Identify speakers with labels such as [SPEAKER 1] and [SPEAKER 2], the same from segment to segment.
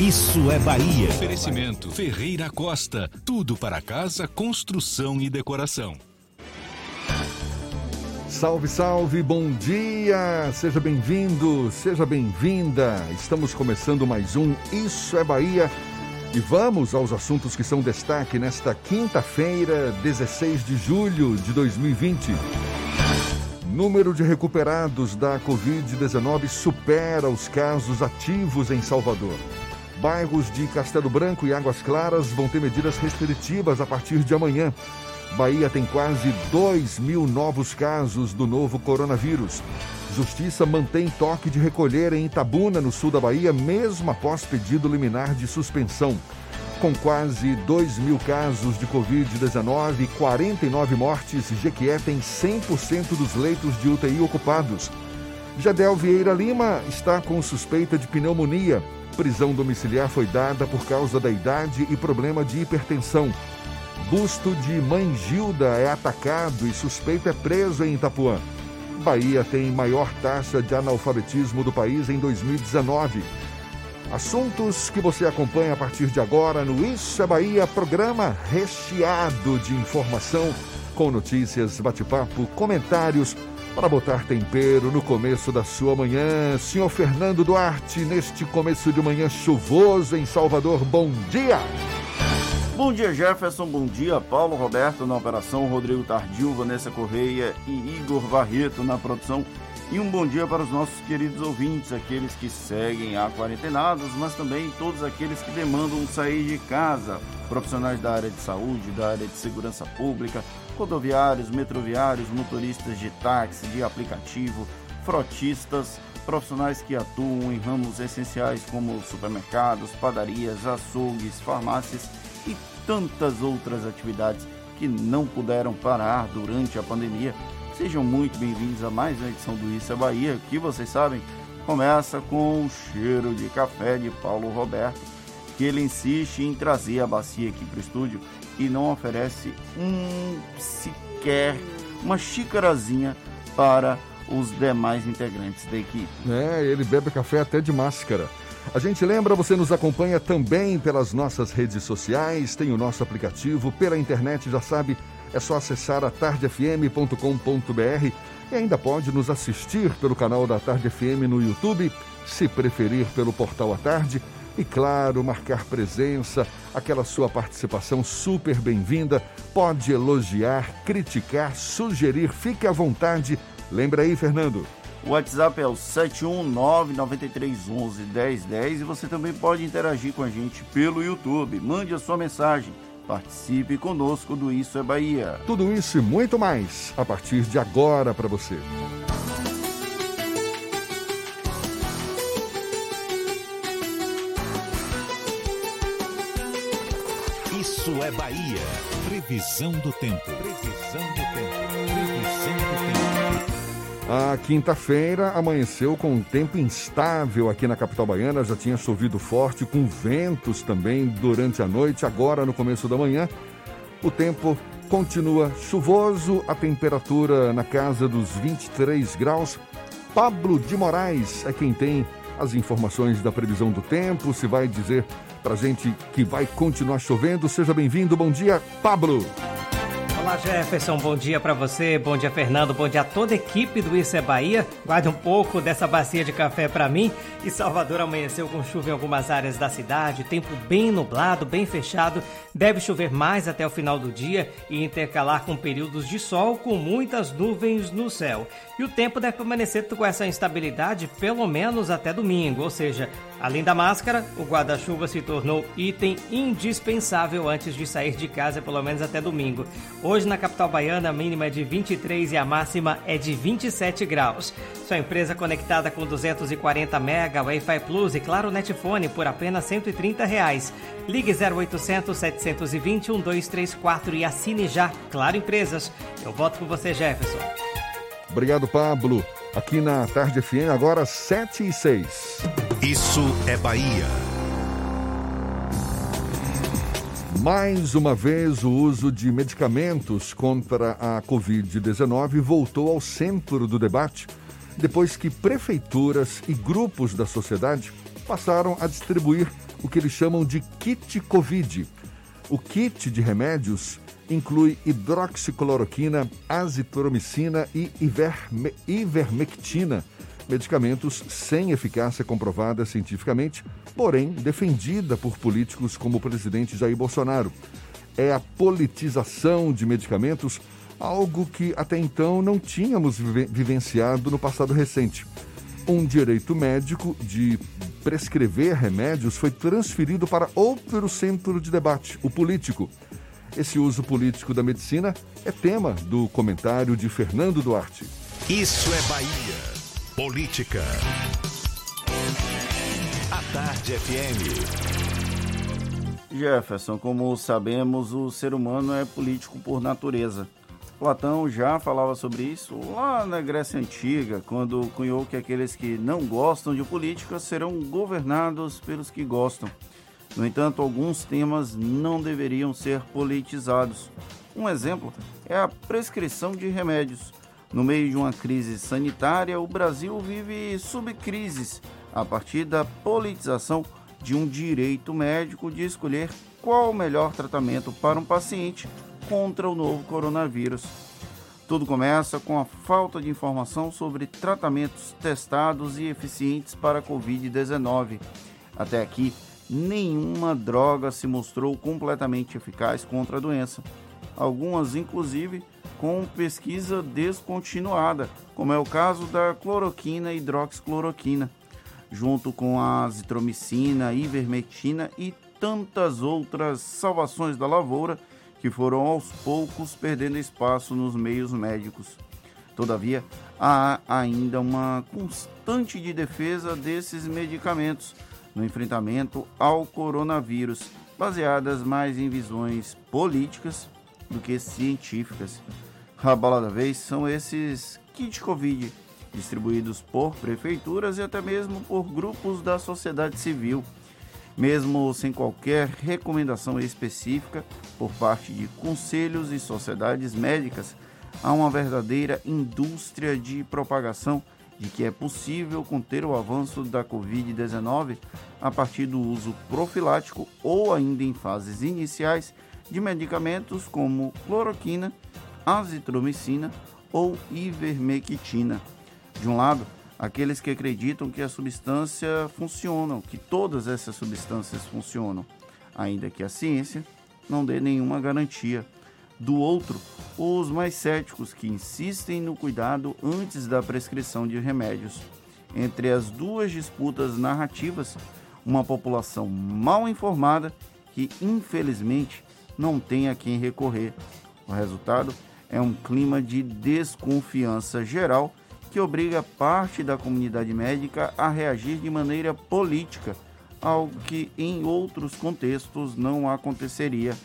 [SPEAKER 1] Isso é Bahia.
[SPEAKER 2] Oferecimento Ferreira Costa. Tudo para casa, construção e decoração.
[SPEAKER 3] Salve, salve, bom dia! Seja bem-vindo, seja bem-vinda. Estamos começando mais um Isso é Bahia e vamos aos assuntos que são destaque nesta quinta-feira, 16 de julho de 2020. Número de recuperados da Covid-19 supera os casos ativos em Salvador. Bairros de Castelo Branco e Águas Claras vão ter medidas restritivas a partir de amanhã. Bahia tem quase 2 mil novos casos do novo coronavírus. Justiça mantém toque de recolher em Itabuna, no sul da Bahia, mesmo após pedido liminar de suspensão. Com quase 2 mil casos de Covid-19 e 49 mortes, Jequié tem 100% dos leitos de UTI ocupados. Jadel Vieira Lima está com suspeita de pneumonia. Prisão domiciliar foi dada por causa da idade e problema de hipertensão. Busto de Mãe Gilda é atacado e suspeito é preso em Itapuã. Bahia tem maior taxa de analfabetismo do país em 2019. Assuntos que você acompanha a partir de agora no Isso é Bahia, programa recheado de informação, com notícias, bate-papo, comentários, para botar tempero no começo da sua manhã. Senhor Fernando Duarte, neste começo de manhã chuvoso em Salvador, bom dia!
[SPEAKER 4] Bom dia, Jefferson. Bom dia, Paulo Roberto na operação, Rodrigo Tardio, Vanessa Correia e Igor Barreto na produção. E um bom dia para os nossos queridos ouvintes, aqueles que seguem a quarentenados, mas também todos aqueles que demandam sair de casa. Profissionais da área de saúde, da área de segurança pública, rodoviários, metroviários, motoristas de táxi, de aplicativo, frotistas, profissionais que atuam em ramos essenciais como supermercados, padarias, açougues, farmácias e tantas outras atividades que não puderam parar durante a pandemia. Sejam muito bem-vindos a mais uma edição do Isso é Bahia, que vocês sabem começa com o cheiro de café de Paulo Roberto, que ele insiste em trazer a bacia aqui para o estúdio e não oferece um sequer uma xícarazinha para os demais integrantes da equipe.
[SPEAKER 3] É, ele bebe café até de máscara. A gente lembra, você nos acompanha também pelas nossas redes sociais, tem o nosso aplicativo, pela internet, já sabe, é só acessar a tardefm.com.br e ainda pode nos assistir pelo canal da Tarde FM no YouTube, se preferir pelo portal à tarde. E claro, marcar presença, aquela sua participação super bem-vinda. Pode elogiar, criticar, sugerir, fique à vontade. Lembra aí, Fernando?
[SPEAKER 4] O WhatsApp é o 71993111010 e você também pode interagir com a gente pelo YouTube. Mande a sua mensagem. Participe conosco do Isso é Bahia.
[SPEAKER 3] Tudo isso e muito mais a partir de agora para você.
[SPEAKER 1] Isso é Bahia. Previsão do tempo. Previsão do tempo. Previsão do tempo.
[SPEAKER 3] A quinta-feira amanheceu com um tempo instável aqui na capital baiana, já tinha chovido forte, com ventos também durante a noite. Agora, no começo da manhã, o tempo continua chuvoso, a temperatura na casa dos 23 graus. Pablo de Moraes é quem tem as informações da previsão do tempo, se vai dizer pra gente que vai continuar chovendo. Seja bem-vindo, bom dia, Pablo.
[SPEAKER 5] Olá Jefferson, bom dia para você, bom dia Fernando, bom dia a toda a equipe do Isso é Bahia. Guarde um pouco dessa bacia de café para mim. E Salvador amanheceu com chuva em algumas áreas da cidade, tempo bem nublado, bem fechado. Deve chover mais até o final do dia e intercalar com períodos de sol com muitas nuvens no céu. E o tempo deve permanecer com essa instabilidade pelo menos até domingo, ou seja, Além da máscara, o guarda-chuva se tornou item indispensável antes de sair de casa, pelo menos até domingo. Hoje, na capital baiana, a mínima é de 23 e a máxima é de 27 graus. Sua empresa conectada com 240 mega, Wi-Fi Plus e Claro Netfone por apenas 130 reais. Ligue 0800 720 1234 e assine já. Claro Empresas. Eu voto com você, Jefferson.
[SPEAKER 3] Obrigado, Pablo. Aqui na Tarde FM, agora 7 e 6.
[SPEAKER 1] Isso é Bahia.
[SPEAKER 3] Mais uma vez, o uso de medicamentos contra a Covid-19 voltou ao centro do debate, depois que prefeituras e grupos da sociedade passaram a distribuir o que eles chamam de kit Covid. O kit de remédios inclui hidroxicloroquina, azitromicina e iverme ivermectina, medicamentos sem eficácia comprovada cientificamente, porém defendida por políticos como o presidente Jair Bolsonaro. É a politização de medicamentos, algo que até então não tínhamos vivenciado no passado recente. Um direito médico de prescrever remédios foi transferido para outro centro de debate, o político. Esse uso político da medicina é tema do comentário de Fernando Duarte.
[SPEAKER 1] Isso é Bahia. Política. A Tarde FM.
[SPEAKER 4] Jefferson, como sabemos, o ser humano é político por natureza. Platão já falava sobre isso lá na Grécia Antiga, quando cunhou que aqueles que não gostam de política serão governados pelos que gostam. No entanto, alguns temas não deveriam ser politizados. Um exemplo é a prescrição de remédios. No meio de uma crise sanitária, o Brasil vive subcrises a partir da politização de um direito médico de escolher qual o melhor tratamento para um paciente contra o novo coronavírus. Tudo começa com a falta de informação sobre tratamentos testados e eficientes para a Covid-19. Até aqui, nenhuma droga se mostrou completamente eficaz contra a doença. Algumas, inclusive, com pesquisa descontinuada, como é o caso da cloroquina e hidroxicloroquina, junto com a azitromicina, ivermectina e tantas outras salvações da lavoura que foram aos poucos perdendo espaço nos meios médicos. Todavia, há ainda uma constante de defesa desses medicamentos no enfrentamento ao coronavírus, baseadas mais em visões políticas do que científicas. A bola da vez são esses kits Covid, distribuídos por prefeituras e até mesmo por grupos da sociedade civil, mesmo sem qualquer recomendação específica por parte de conselhos e sociedades médicas, há uma verdadeira indústria de propagação de que é possível conter o avanço da Covid-19 a partir do uso profilático ou ainda em fases iniciais de medicamentos como cloroquina, azitromicina ou ivermectina. De um lado, aqueles que acreditam que a substância funciona, que todas essas substâncias funcionam, ainda que a ciência não dê nenhuma garantia. Do outro, os mais céticos que insistem no cuidado antes da prescrição de remédios. Entre as duas disputas narrativas, uma população mal informada que, infelizmente, não tem a quem recorrer. O resultado é um clima de desconfiança geral que obriga parte da comunidade médica a reagir de maneira política, algo que em outros contextos não aconteceria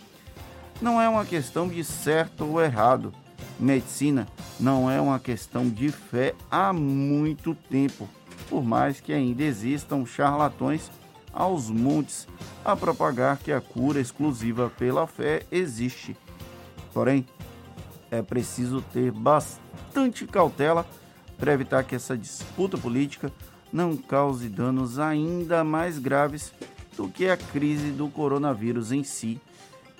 [SPEAKER 4] não é uma questão de certo ou errado. Medicina não é uma questão de fé há muito tempo, por mais que ainda existam charlatões aos montes a propagar que a cura exclusiva pela fé existe. Porém, é preciso ter bastante cautela para evitar que essa disputa política não cause danos ainda mais graves do que a crise do coronavírus em si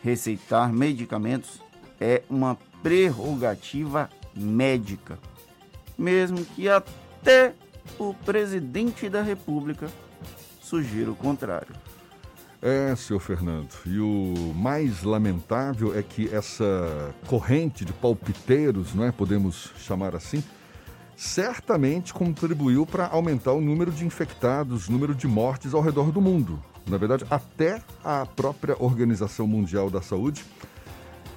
[SPEAKER 4] receitar medicamentos é uma prerrogativa médica, mesmo que até o presidente da República sugira o contrário.
[SPEAKER 3] É, senhor Fernando, e o mais lamentável é que essa corrente de palpiteiros, não é, podemos chamar assim, certamente contribuiu para aumentar o número de infectados, o número de mortes ao redor do mundo. Na verdade, até a própria Organização Mundial da Saúde,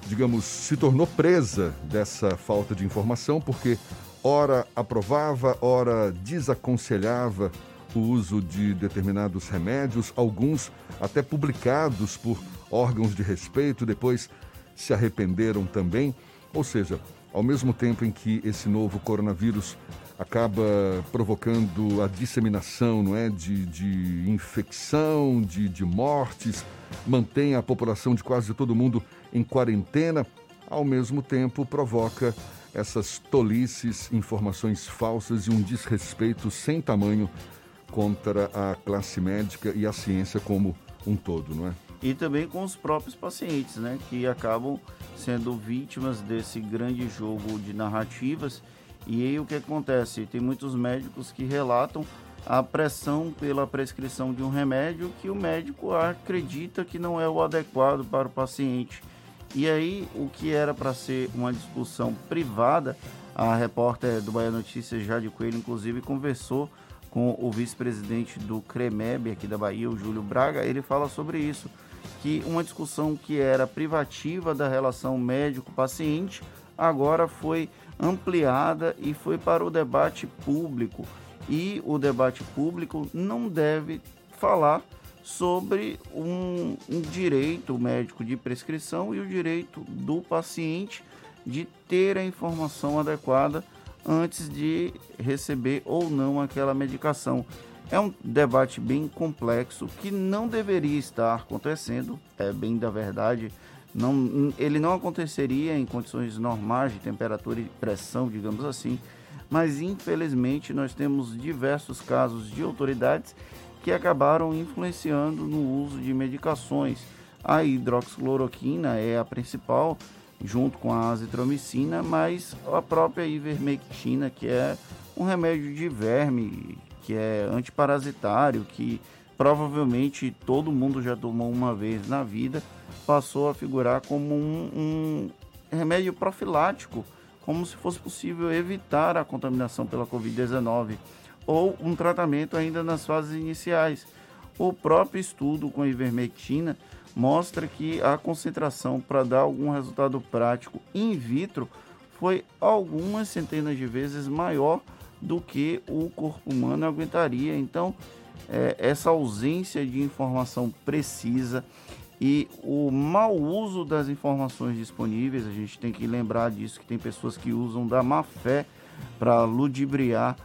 [SPEAKER 3] digamos, se tornou presa dessa falta de informação, porque ora aprovava, ora desaconselhava o uso de determinados remédios, alguns até publicados por órgãos de respeito, depois se arrependeram também. Ou seja, ao mesmo tempo em que esse novo coronavírus acaba provocando a disseminação não é, de, de infecção, de, de mortes, mantém a população de quase todo mundo em quarentena, ao mesmo tempo provoca essas tolices, informações falsas e um desrespeito sem tamanho contra a classe médica e a ciência como um todo, não é?
[SPEAKER 4] E também com os próprios pacientes, né, que acabam sendo vítimas desse grande jogo de narrativas. E aí o que acontece? Tem muitos médicos que relatam a pressão pela prescrição de um remédio que o médico acredita que não é o adequado para o paciente. E aí, o que era para ser uma discussão privada, a repórter do Bahia Notícias, Jade Coelho, inclusive, conversou com o vice-presidente do CREMEB aqui da Bahia, o Júlio Braga. Ele fala sobre isso, que uma discussão que era privativa da relação médico-paciente agora foi ampliada e foi para o debate público. E o debate público não deve falar sobre um, um, direito médico de prescrição e o direito do paciente de ter a informação adequada antes de receber ou não aquela medicação. É um debate bem complexo que não deveria estar acontecendo, é bem da verdade. Não, ele não aconteceria em condições normais de temperatura e pressão, digamos assim, mas infelizmente nós temos diversos casos de autoridades que acabaram influenciando no uso de medicações. A hidroxicloroquina é a principal, junto com a azitromicina, mas a própria ivermectina, que é um remédio de verme, que é antiparasitário, que provavelmente todo mundo já tomou uma vez na vida, passou a figurar como um, um remédio profilático, como se fosse possível evitar a contaminação pela Covid-19 ou um tratamento ainda nas fases iniciais. O próprio estudo com ivermectina mostra que a concentração para dar algum resultado prático in vitro foi algumas centenas de vezes maior do que o corpo humano aguentaria. Então, é, essa ausência de informação precisa e o mau uso das informações disponíveis, a gente tem que lembrar disso, que tem pessoas que usam da má fé para ludibriar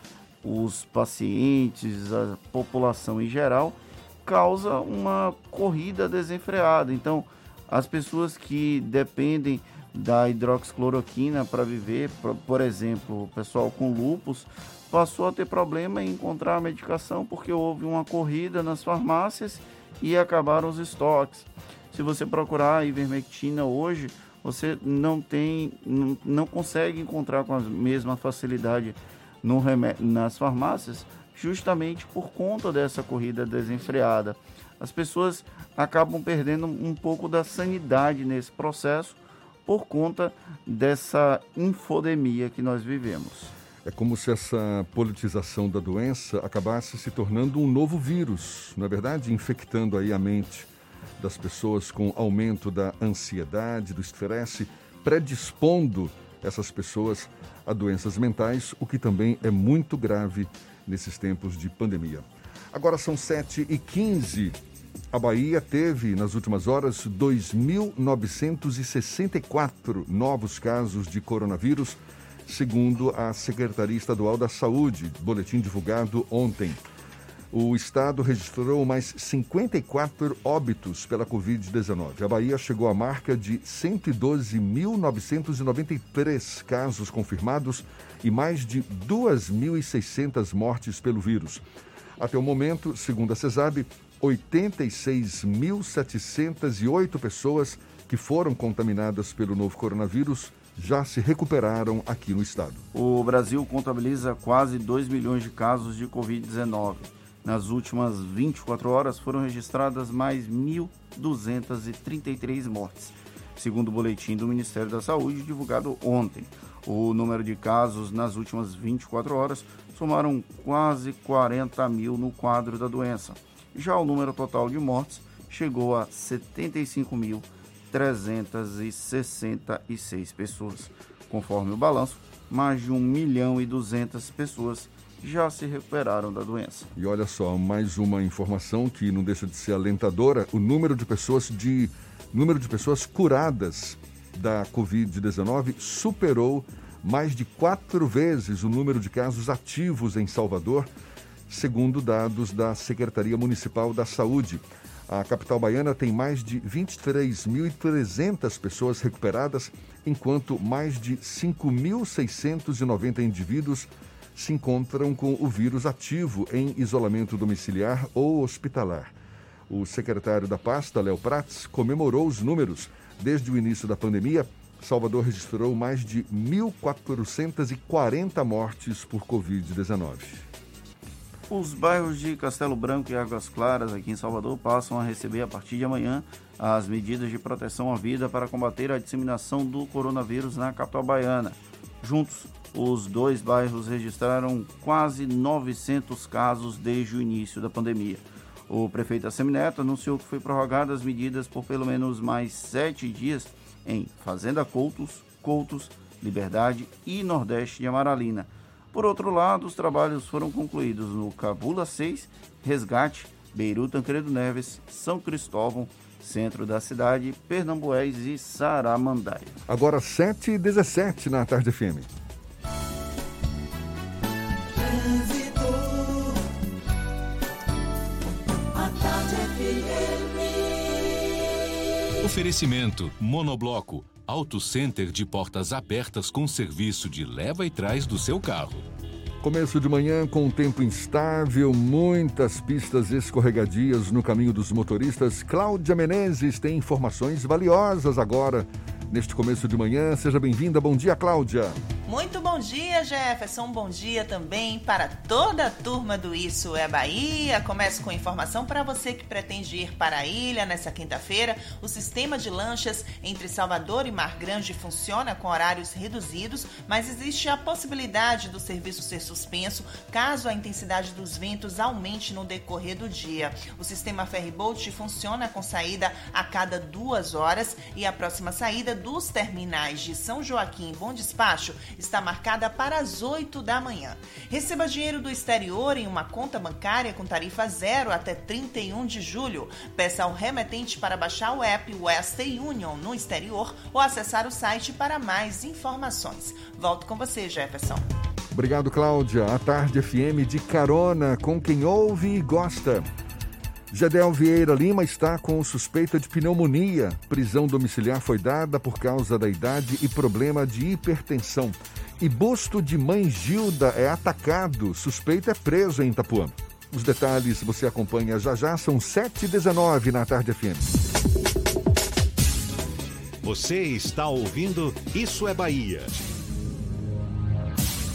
[SPEAKER 4] os pacientes, a população em geral, causa uma corrida desenfreada. Então, as pessoas que dependem da hidroxicloroquina para viver, por exemplo, o pessoal com lupus, passou a ter problema em encontrar a medicação porque houve uma corrida nas farmácias e acabaram os estoques. Se você procurar a ivermectina hoje, você não tem, não, consegue encontrar com a mesma facilidade no nas farmácias justamente por conta dessa corrida desenfreada. As pessoas acabam perdendo um pouco da sanidade nesse processo por conta dessa infodemia que nós vivemos.
[SPEAKER 3] É como se essa politização da doença acabasse se tornando um novo vírus, não é verdade? Infectando aí a mente das pessoas com aumento da ansiedade, do estresse, predispondo essas pessoas a doenças mentais, o que também é muito grave nesses tempos de pandemia. Agora são 7 e 15 A Bahia teve, nas últimas horas, 2.964 novos casos de coronavírus, segundo a Secretaria Estadual da Saúde, boletim divulgado ontem o estado registrou mais 54 óbitos pela Covid-19. A Bahia chegou à marca de 112.993 casos confirmados e mais de 2.600 mortes pelo vírus. Até o momento, segundo a CESAB, 86.708 pessoas que foram contaminadas pelo novo coronavírus já se recuperaram aqui no estado.
[SPEAKER 4] O Brasil contabiliza quase 2 milhões de casos de Covid-19. Nas últimas 24 horas foram registradas mais 1.233 mortes, segundo o boletim do Ministério da Saúde divulgado ontem. O número de casos nas últimas 24 horas somaram quase 40 mil no quadro da doença. Já o número total de mortes chegou a 75.366 pessoas. Conforme o balanço, mais de 1 milhão e 200 pessoas já se recuperaram da doença.
[SPEAKER 3] E olha só, mais uma informação que não deixa de ser alentadora: o número de pessoas de número de pessoas curadas da Covid-19 superou mais de quatro vezes o número de casos ativos em Salvador, segundo dados da Secretaria Municipal da Saúde. A capital baiana tem mais de 23.300 pessoas recuperadas, enquanto mais de 5.690 indivíduos se encontram com o vírus ativo em isolamento domiciliar ou hospitalar. O secretário da pasta, Léo Prats, comemorou os números. Desde o início da pandemia, Salvador registrou mais de 1.440 mortes por Covid-19.
[SPEAKER 4] Os bairros de Castelo Branco e Águas Claras, aqui em Salvador, passam a receber a partir de amanhã as medidas de proteção à vida para combater a disseminação do coronavírus na capital baiana. Juntos, os dois bairros registraram quase 900 casos desde o início da pandemia. O prefeito Assemineto anunciou que foi prorrogadas as medidas por pelo menos mais sete dias em Fazenda Coutos, Coutos, Liberdade e Nordeste de Amaralina. Por outro lado, os trabalhos foram concluídos no Cabula 6, Resgate, Beirut Tancredo Neves, São Cristóvão, centro da cidade, Pernambués e Saramandaia.
[SPEAKER 3] Agora 7 e 17 na tarde FM.
[SPEAKER 2] Oferecimento Monobloco, Auto Center de portas abertas com serviço de leva e trás do seu carro.
[SPEAKER 3] Começo de manhã com tempo instável, muitas pistas escorregadias no caminho dos motoristas. Cláudia Menezes tem informações valiosas agora neste começo de manhã. Seja bem-vinda. Bom dia, Cláudia.
[SPEAKER 6] Muito bom dia, Jefferson. Bom dia também para toda a turma do Isso é Bahia. Começo com informação para você que pretende ir para a ilha nessa quinta-feira. O sistema de lanchas entre Salvador e Mar Grande funciona com horários reduzidos, mas existe a possibilidade do serviço ser suspenso caso a intensidade dos ventos aumente no decorrer do dia. O sistema Ferryboat funciona com saída a cada duas horas e a próxima saída dos terminais de São Joaquim e Bom Despacho está marcada para as 8 da manhã. Receba dinheiro do exterior em uma conta bancária com tarifa zero até 31 de julho. Peça ao remetente para baixar o app Western Union no exterior ou acessar o site para mais informações. Volto com você, Jefferson.
[SPEAKER 3] Obrigado, Cláudia. A Tarde FM de carona com quem ouve e gosta. Gedel Vieira Lima está com suspeita de pneumonia. Prisão domiciliar foi dada por causa da idade e problema de hipertensão. E busto de mãe Gilda é atacado. Suspeito é preso em Itapuã. Os detalhes você acompanha já já, são 7h19 na Tarde FM.
[SPEAKER 1] Você está ouvindo Isso é Bahia.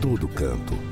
[SPEAKER 7] todo canto.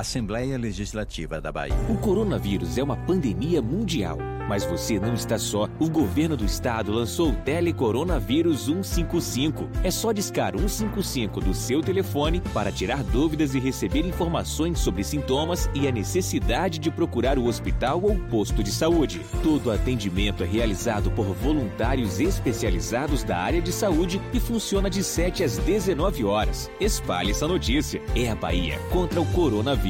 [SPEAKER 8] Assembleia Legislativa da Bahia.
[SPEAKER 9] O coronavírus é uma pandemia mundial, mas você não está só. O governo do estado lançou o Telecoronavírus 155. É só discar 155 do seu telefone para tirar dúvidas e receber informações sobre sintomas e a necessidade de procurar o hospital ou posto de saúde. Todo atendimento é realizado por voluntários especializados da área de saúde e funciona de 7 às 19 horas. Espalhe essa notícia. É a Bahia contra o coronavírus.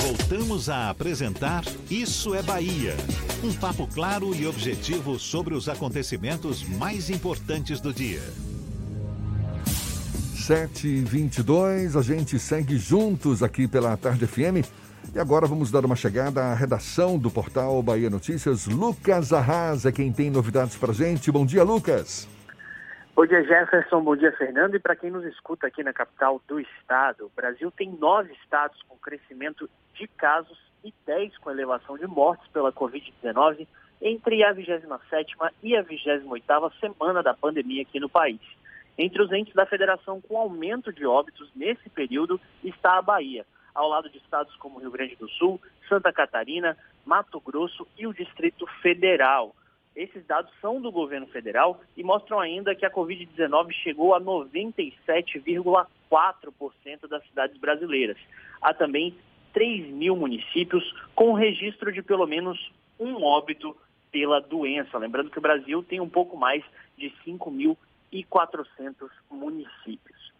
[SPEAKER 1] Voltamos a apresentar Isso é Bahia. Um papo claro e objetivo sobre os acontecimentos mais importantes do dia.
[SPEAKER 3] 7h22, a gente segue juntos aqui pela Tarde FM. E agora vamos dar uma chegada à redação do portal Bahia Notícias. Lucas Arrasa é quem tem novidades pra gente. Bom dia, Lucas.
[SPEAKER 10] Bom dia, Jefferson. Bom dia, Fernando. E para quem nos escuta aqui na capital do estado, o Brasil tem nove estados com crescimento de casos e 10 com elevação de mortes pela Covid-19 entre a 27ª e a 28ª semana da pandemia aqui no país. Entre os entes da federação com aumento de óbitos nesse período está a Bahia, ao lado de estados como Rio Grande do Sul, Santa Catarina, Mato Grosso e o Distrito Federal. Esses dados são do governo federal e mostram ainda que a Covid-19 chegou a 97,4% das cidades brasileiras. Há também 3 mil municípios com registro de pelo menos um óbito pela doença. Lembrando que o Brasil tem um pouco mais de 5.400 municípios.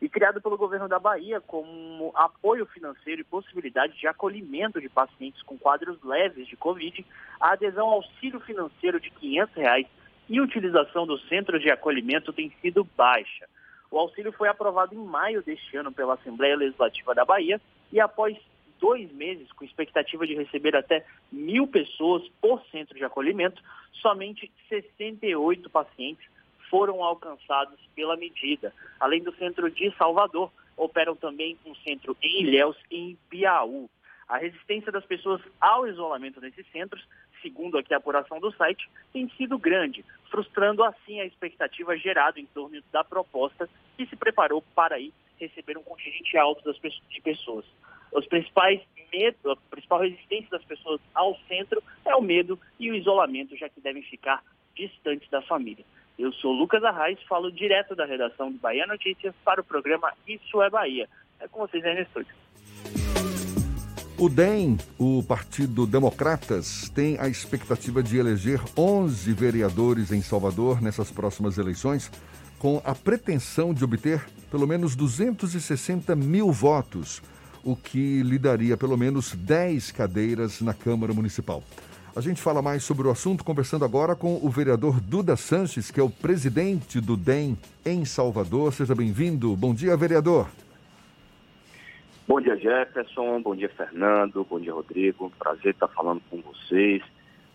[SPEAKER 10] E criado pelo governo da Bahia como apoio financeiro e possibilidade de acolhimento de pacientes com quadros leves de Covid, a adesão ao auxílio financeiro de 500 reais e utilização do centro de acolhimento tem sido baixa. O auxílio foi aprovado em maio deste ano pela Assembleia Legislativa da Bahia e após dois meses, com expectativa de receber até mil pessoas por centro de acolhimento, somente 68 pacientes foram alcançados pela medida. Além do centro de Salvador, operam também um centro em Ilhéus e em Piauí. A resistência das pessoas ao isolamento nesses centros, segundo aqui a apuração do site, tem sido grande, frustrando assim a expectativa gerada em torno da proposta que se preparou para aí receber um contingente alto das, de pessoas. Os principais medos, a principal resistência das pessoas ao centro é o medo e o isolamento, já que devem ficar distantes da família. Eu sou Lucas Arraes, falo direto da redação do Bahia Notícias para o programa Isso é Bahia. É com vocês aí no estúdio.
[SPEAKER 3] O DEM, o Partido Democratas, tem a expectativa de eleger 11 vereadores em Salvador nessas próximas eleições, com a pretensão de obter pelo menos 260 mil votos, o que lhe daria pelo menos 10 cadeiras na Câmara Municipal. A gente fala mais sobre o assunto conversando agora com o vereador Duda Sanches, que é o presidente do DEM em Salvador. Seja bem-vindo. Bom dia, vereador.
[SPEAKER 11] Bom dia, Jefferson. Bom dia, Fernando. Bom dia, Rodrigo. Prazer estar falando com vocês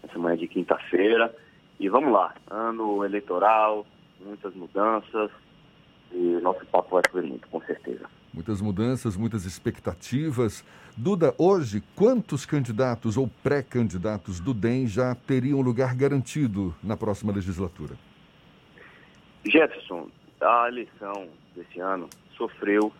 [SPEAKER 11] nessa manhã de quinta-feira. E vamos lá, ano eleitoral, muitas mudanças e nosso papo vai ser muito, com certeza.
[SPEAKER 3] Muitas mudanças, muitas expectativas. Duda, hoje, quantos candidatos ou pré-candidatos do DEM já teriam lugar garantido na próxima legislatura?
[SPEAKER 11] Jefferson, a eleição desse ano sofreu,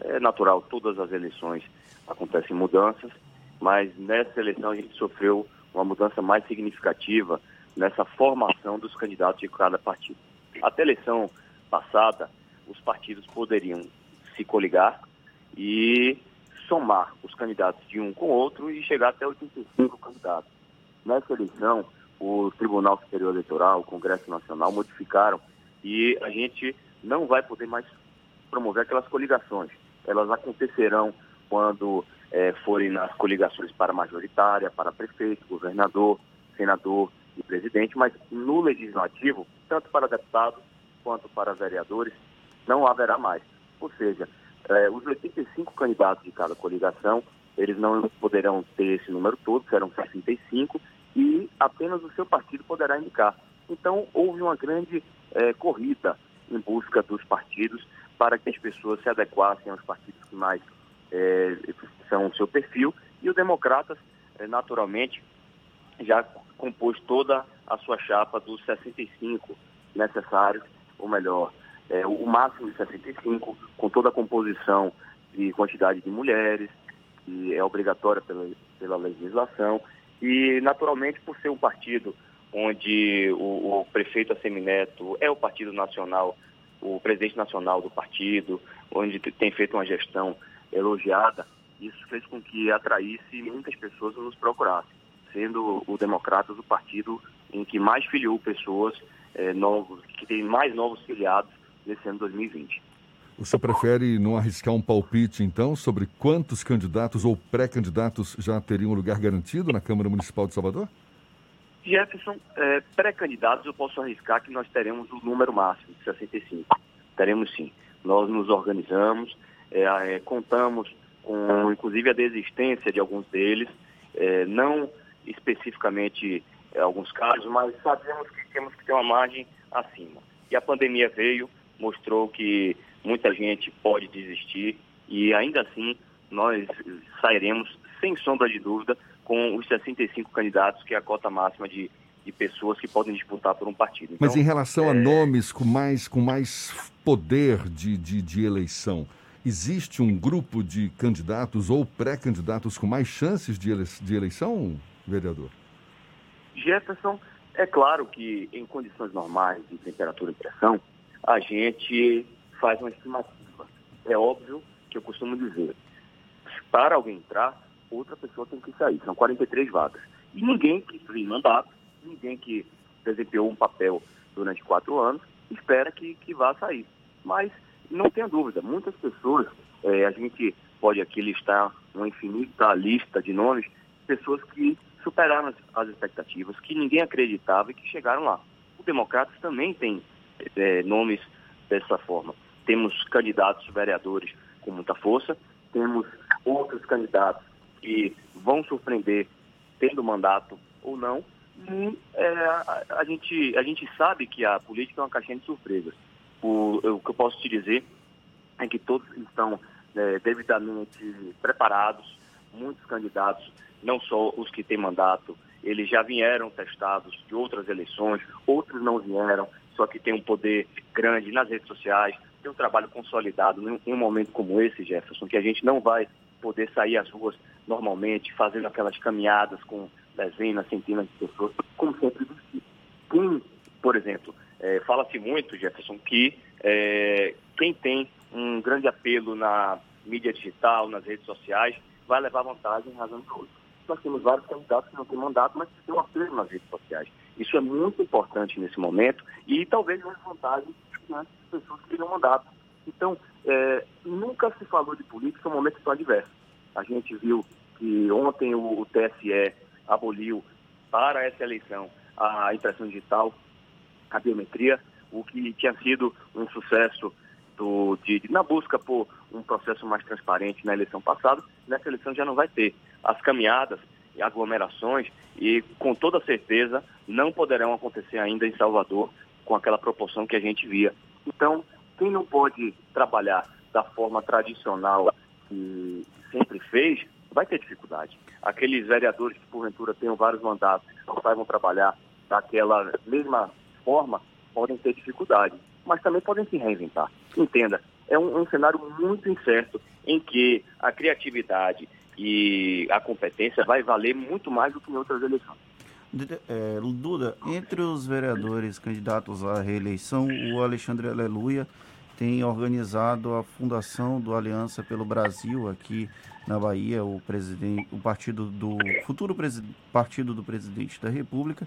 [SPEAKER 11] é natural, todas as eleições acontecem mudanças, mas nessa eleição a gente sofreu uma mudança mais significativa nessa formação dos candidatos de cada partido. Até a eleição passada, os partidos poderiam se coligar e somar os candidatos de um com o outro e chegar até 85 candidatos. Nessa eleição, o Tribunal Superior Eleitoral, o Congresso Nacional modificaram e a gente não vai poder mais promover aquelas coligações. Elas acontecerão quando é, forem nas coligações para majoritária, para prefeito, governador, senador de presidente, mas no legislativo, tanto para deputados quanto para vereadores, não haverá mais. Ou seja, eh, os 85 candidatos de cada coligação, eles não poderão ter esse número todo, serão 65, e apenas o seu partido poderá indicar. Então, houve uma grande eh, corrida em busca dos partidos para que as pessoas se adequassem aos partidos que mais eh, são o seu perfil, e o Democratas, naturalmente, já compôs toda a sua chapa dos 65 necessários, ou melhor, é, o máximo de 65, com toda a composição de quantidade de mulheres, que é obrigatória pela, pela legislação, e naturalmente por ser um partido onde o, o prefeito Assemineto é o partido nacional, o presidente nacional do partido, onde tem feito uma gestão elogiada, isso fez com que atraísse muitas pessoas a nos procurassem, sendo o Democratas o partido em que mais filiou pessoas eh, novos, que tem mais novos filiados nesse ano 2020.
[SPEAKER 3] O senhor prefere não arriscar um palpite, então, sobre quantos candidatos ou pré-candidatos já teriam lugar garantido na Câmara Municipal de Salvador?
[SPEAKER 11] Jefferson, é, pré-candidatos, eu posso arriscar que nós teremos o número máximo de 65. Teremos sim. Nós nos organizamos, é, é, contamos com, inclusive, a desistência de alguns deles, é, não especificamente é, alguns casos, mas sabemos que temos que ter uma margem acima. E a pandemia veio, mostrou que muita gente pode desistir e ainda assim nós sairemos, sem sombra de dúvida, com os 65 candidatos, que é a cota máxima de, de pessoas que podem disputar por um partido.
[SPEAKER 3] Então, Mas em relação é... a nomes com mais, com mais poder de, de, de eleição, existe um grupo de candidatos ou pré-candidatos com mais chances de, ele, de eleição, vereador?
[SPEAKER 11] Jefferson, é claro que em condições normais de temperatura e pressão, a gente faz uma estimativa. É óbvio que eu costumo dizer, para alguém entrar, outra pessoa tem que sair. São 43 vagas. E ninguém que tem mandato, ninguém que desempenhou um papel durante quatro anos, espera que, que vá sair. Mas não tenha dúvida, muitas pessoas, é, a gente pode aqui listar uma infinita lista de nomes, pessoas que superaram as, as expectativas, que ninguém acreditava e que chegaram lá. O Democratas também tem é, nomes dessa forma. Temos candidatos vereadores com muita força, temos outros candidatos que vão surpreender tendo mandato ou não. E é, a, a, gente, a gente sabe que a política é uma caixinha de surpresas. O, o que eu posso te dizer é que todos estão é, devidamente preparados, muitos candidatos, não só os que têm mandato, eles já vieram testados de outras eleições, outros não vieram, só que tem um poder grande nas redes sociais, tem um trabalho consolidado em um momento como esse, Jefferson, que a gente não vai poder sair às ruas normalmente, fazendo aquelas caminhadas com dezenas, centenas de pessoas, como sempre. Quem, por exemplo, é, fala-se muito, Jefferson, que é, quem tem um grande apelo na mídia digital, nas redes sociais, vai levar vantagem em razão de outros. Nós temos vários candidatos que não têm mandato, mas que têm um apelo nas redes sociais. Isso é muito importante nesse momento e talvez uma vantagem né, pessoas que têm mandato. Então, é, nunca se falou de política em um momento tão adverso. A gente viu que ontem o, o TSE aboliu para essa eleição a impressão digital, a biometria, o que tinha sido um sucesso do, de, na busca por um processo mais transparente na eleição passada, nessa eleição já não vai ter. As caminhadas e aglomerações, e com toda certeza não poderão acontecer ainda em Salvador com aquela proporção que a gente via. Então, quem não pode trabalhar da forma tradicional que sempre fez, vai ter dificuldade. Aqueles vereadores que porventura tenham vários mandatos, que não saibam trabalhar daquela mesma forma, podem ter dificuldade, mas também podem se reinventar. Entenda, é um, um cenário muito incerto em que a criatividade e a competência vai valer muito mais do que em outras eleições.
[SPEAKER 4] É, Duda, entre os vereadores candidatos à reeleição, o Alexandre Aleluia tem organizado a fundação do Aliança pelo Brasil aqui na Bahia, o presidente, o partido do futuro partido do presidente da República,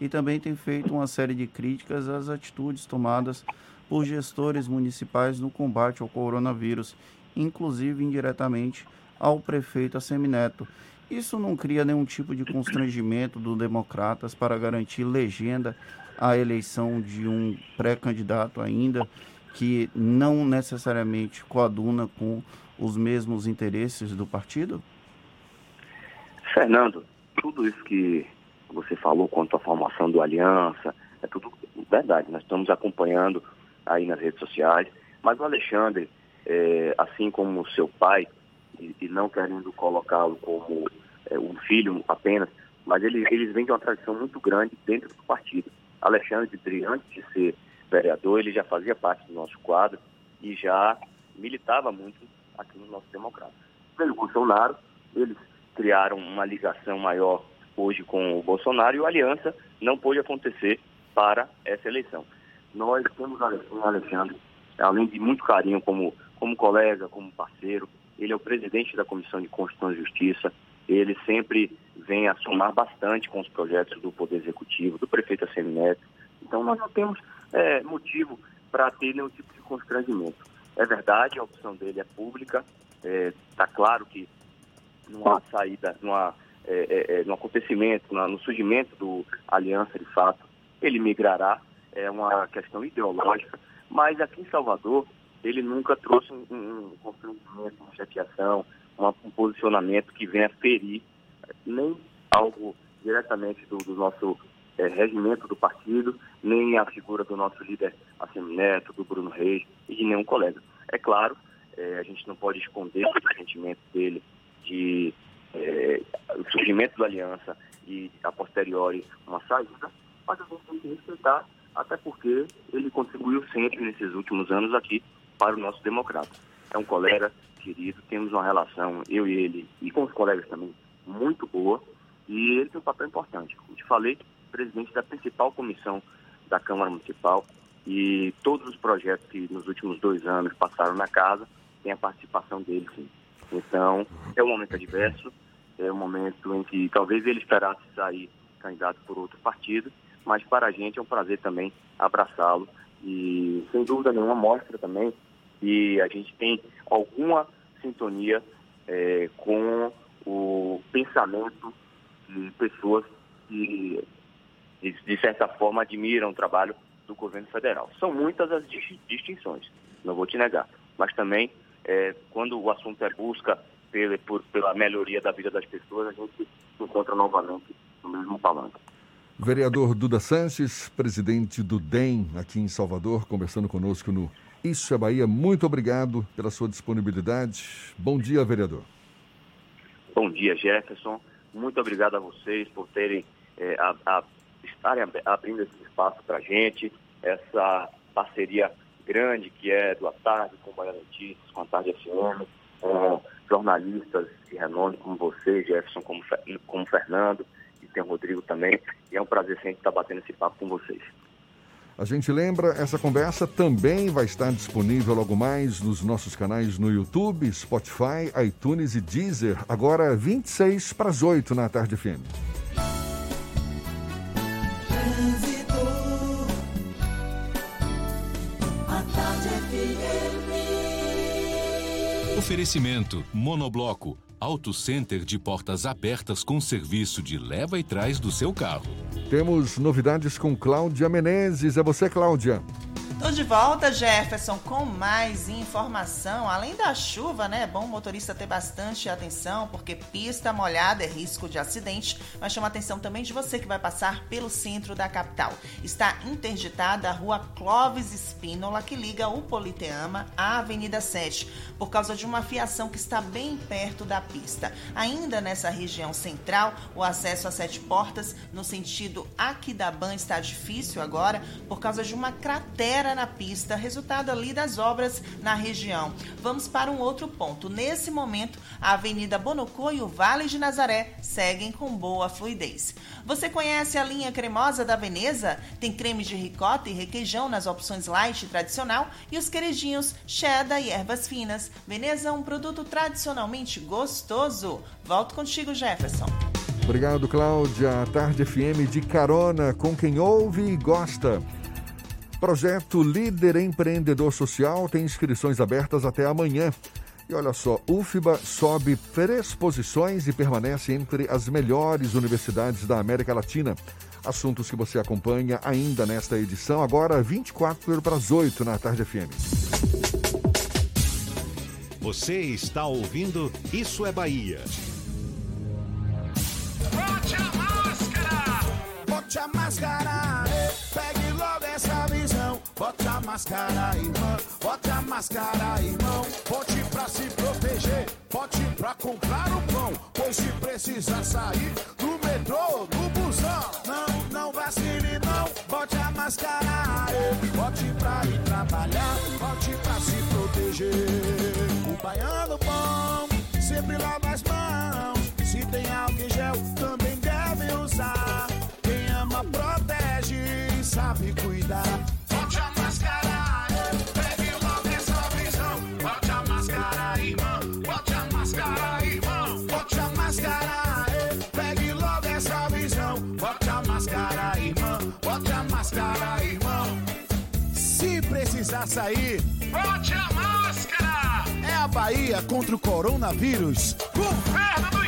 [SPEAKER 4] e também tem feito uma série de críticas às atitudes tomadas por gestores municipais no combate ao coronavírus, inclusive indiretamente ao prefeito Assemineto. Isso não cria nenhum tipo de constrangimento do Democratas para garantir legenda à eleição de um pré-candidato ainda que não necessariamente coaduna com os mesmos interesses do partido?
[SPEAKER 11] Fernando, tudo isso que você falou quanto à formação do Aliança, é tudo verdade. Nós estamos acompanhando aí nas redes sociais. Mas o Alexandre, é, assim como o seu pai, e, não querendo colocá-lo como é, um filho apenas, mas ele, eles vêm de uma tradição muito grande dentro do partido. Alexandre, antes de ser vereador, ele já fazia parte do nosso quadro e já militava muito aqui no nosso democrata. Pelo Bolsonaro, eles criaram uma ligação maior hoje com o Bolsonaro e o aliança não pôde acontecer para essa eleição. Nós temos o Alexandre, além de muito carinho como, como colega, como parceiro, ele é o presidente da Comissão de Constituição e Justiça, ele sempre vem a somar bastante com os projetos do Poder Executivo, do prefeito Assemi Neto. Então nós não temos é, motivo para ter nenhum tipo de constrangimento. É verdade, a opção dele é pública, está é, tá claro que não há saída, não há é, é, é, no acontecimento, no surgimento do Aliança de fato, ele migrará, é uma questão ideológica, mas aqui em Salvador ele nunca trouxe um, um uma chateação, uma, um posicionamento que venha ferir nem algo diretamente do, do nosso é, regimento do partido, nem a figura do nosso líder Assemi Neto, do Bruno Reis e de nenhum colega. É claro, é, a gente não pode esconder o sentimento dele de é, o surgimento da aliança e, a posteriori, uma saída, mas a gente tem que respeitar, até porque ele contribuiu sempre nesses últimos anos aqui para o nosso democrata. É um colega querido, temos uma relação, eu e ele, e com os colegas também, muito boa, e ele tem um papel importante. Como te falei, presidente da principal comissão da Câmara Municipal, e todos os projetos que nos últimos dois anos passaram na casa, tem a participação dele, sim. Então, é um momento adverso, é um momento em que talvez ele esperasse sair candidato por outro partido, mas para a gente é um prazer também abraçá-lo e, sem dúvida nenhuma, mostra também que a gente tem alguma sintonia é, com o pensamento de pessoas que, de, de certa forma, admiram o trabalho do governo federal. São muitas as distinções, não vou te negar, mas também é, quando o assunto é busca pela, por, pela melhoria da vida das pessoas, a gente se encontra novamente no mesmo palanque.
[SPEAKER 3] Vereador Duda Sanches, presidente do DEM aqui em Salvador, conversando conosco no Isso é Bahia. Muito obrigado pela sua disponibilidade. Bom dia, vereador.
[SPEAKER 11] Bom dia, Jefferson. Muito obrigado a vocês por terem é, a, a, estarem abrindo esse espaço para a gente, essa parceria grande que é do A Tarde, com Bahia Notícias, com a Tarde FM, com jornalistas de renome como você, Jefferson, como, como Fernando, e tem o Rodrigo também. E é um prazer sempre estar batendo esse papo com vocês.
[SPEAKER 3] A gente lembra, essa conversa também vai estar disponível logo mais nos nossos canais no YouTube, Spotify, iTunes e Deezer, agora 26 para as 8 na tarde FM.
[SPEAKER 2] Oferecimento Monobloco, Auto Center de portas abertas com serviço de leva e trás do seu carro.
[SPEAKER 3] Temos novidades com Cláudia Menezes. É você, Cláudia.
[SPEAKER 6] Tô de volta, Jefferson, com mais informação. Além da chuva, né? É bom o motorista ter bastante atenção, porque pista molhada é risco de acidente, mas chama atenção também de você que vai passar pelo centro da capital. Está interditada a rua Clóvis Espínola, que liga o Politeama à Avenida 7, por causa de uma fiação que está bem perto da pista. Ainda nessa região central, o acesso a Sete Portas, no sentido Aquidabã, está difícil agora, por causa de uma cratera na pista, resultado ali das obras na região. Vamos para um outro ponto. Nesse momento, a Avenida Bonocô e o Vale de Nazaré seguem com boa fluidez. Você conhece a linha cremosa da Veneza? Tem creme de ricota e requeijão nas opções light e tradicional e os queridinhos cheddar e ervas finas. Veneza é um produto tradicionalmente gostoso. Volto contigo, Jefferson.
[SPEAKER 3] Obrigado, Cláudia. Tarde FM de carona com quem ouve e gosta. Projeto Líder Empreendedor Social tem inscrições abertas até amanhã. E olha só, UFBA sobe três posições e permanece entre as melhores universidades da América Latina. Assuntos que você acompanha ainda nesta edição, agora 24 para as 8 na Tarde FM.
[SPEAKER 1] Você está ouvindo Isso é Bahia.
[SPEAKER 12] Bote a máscara! Bote a máscara! Pegue logo essa visão. Bote a máscara, irmão. Bote a máscara, irmão. Bote pra se proteger. Bote pra comprar o pão. Pois se precisar sair do metrô, do busão. Não, não vacile, não. Bote a máscara. Bote pra ir trabalhar. Bote pra se proteger. O baiano bom sempre lava as mãos. Se tem álcool em gel, também sair, bote a máscara. É a Bahia contra o coronavírus. Governo do.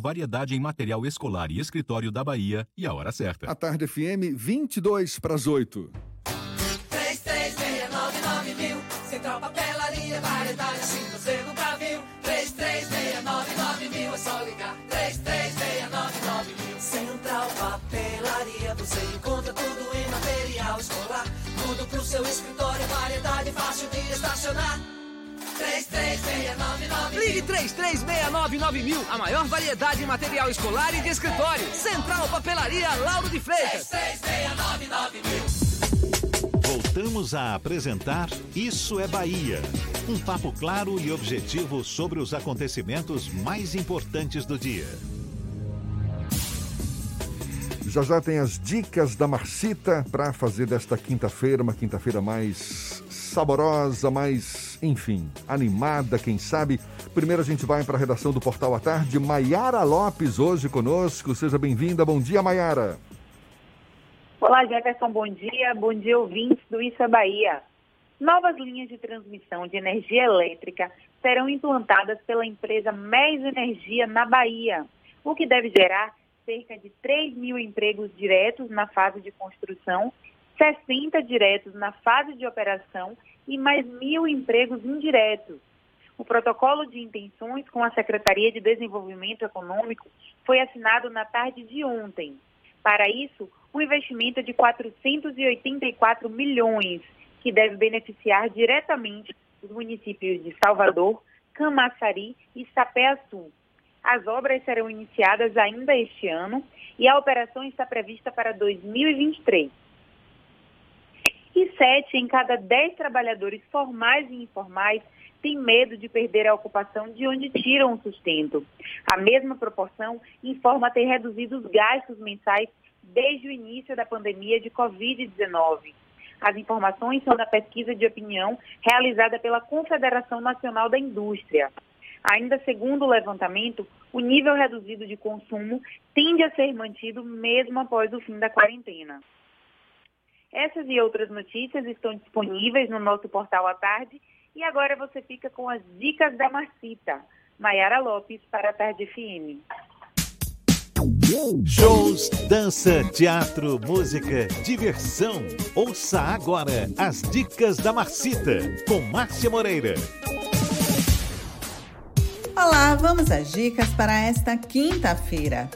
[SPEAKER 2] variedade em material escolar e escritório da Bahia e a hora certa.
[SPEAKER 3] A Tarde FM, 22 para as 8.
[SPEAKER 13] Ligue 3369 mil, a maior variedade em material escolar e de escritório. Central Papelaria Lauro de Freitas.
[SPEAKER 12] 3369 mil.
[SPEAKER 1] Voltamos a apresentar Isso é Bahia. Um papo claro e objetivo sobre os acontecimentos mais importantes do dia.
[SPEAKER 3] Já já tem as dicas da Marcita para fazer desta quinta-feira uma quinta-feira mais saborosa, mais, enfim, animada, quem sabe. Primeiro a gente vai para a redação do Portal à Tarde. Maiara Lopes hoje conosco. Seja bem-vinda. Bom dia, Maiara.
[SPEAKER 14] Olá, Jefferson, bom dia. Bom dia, ouvintes do Isso é Bahia. Novas linhas de transmissão de energia elétrica serão implantadas pela empresa MES Energia na Bahia, o que deve gerar cerca de 3 mil empregos diretos na fase de construção, 60 diretos na fase de operação e mais mil empregos indiretos. O protocolo de intenções com a Secretaria de Desenvolvimento Econômico foi assinado na tarde de ontem. Para isso, um investimento de 484 milhões, que deve beneficiar diretamente os municípios de Salvador, Camaçari e Sapé-Açu. As obras serão iniciadas ainda este ano e a operação está prevista para 2023. E sete em cada dez trabalhadores formais e informais têm medo de perder a ocupação de onde tiram o sustento. A mesma proporção informa ter reduzido os gastos mensais desde o início da pandemia de Covid-19. As informações são da pesquisa de opinião realizada pela Confederação Nacional da Indústria. Ainda segundo o levantamento, o nível reduzido de consumo tende a ser mantido mesmo após o fim da quarentena. Essas e outras notícias estão disponíveis no nosso portal à tarde e agora você fica com as dicas da Marcita. Maiara Lopes para a Tarde FM.
[SPEAKER 1] Shows, dança, teatro, música, diversão. Ouça agora as dicas da Marcita com Márcia Moreira.
[SPEAKER 15] Olá, vamos às dicas para esta quinta-feira.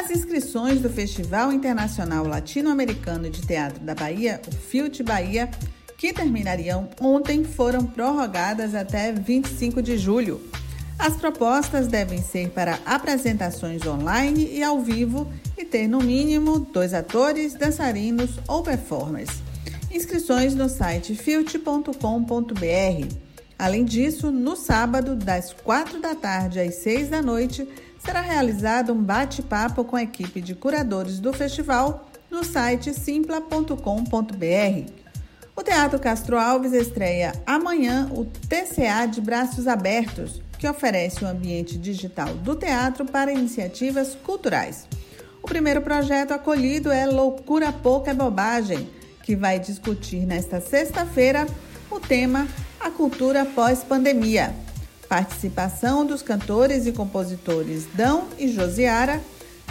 [SPEAKER 15] As inscrições do Festival Internacional Latino-Americano de Teatro da Bahia, o FIUT Bahia, que terminariam ontem, foram prorrogadas até 25 de julho. As propostas devem ser para apresentações online e ao vivo e ter no mínimo dois atores, dançarinos ou performers. Inscrições no site filt.com.br. Além disso, no sábado, das 4 da tarde às 6 da noite, será realizado um bate-papo com a equipe de curadores do festival no site simpla.com.br. O Teatro Castro Alves estreia amanhã o TCA de Braços Abertos, que oferece o um ambiente digital do teatro para iniciativas culturais. O primeiro projeto acolhido é Loucura Pouca é Bobagem, que vai discutir nesta sexta-feira o tema A Cultura Pós-Pandemia. Participação dos cantores e compositores Dão e Josiara,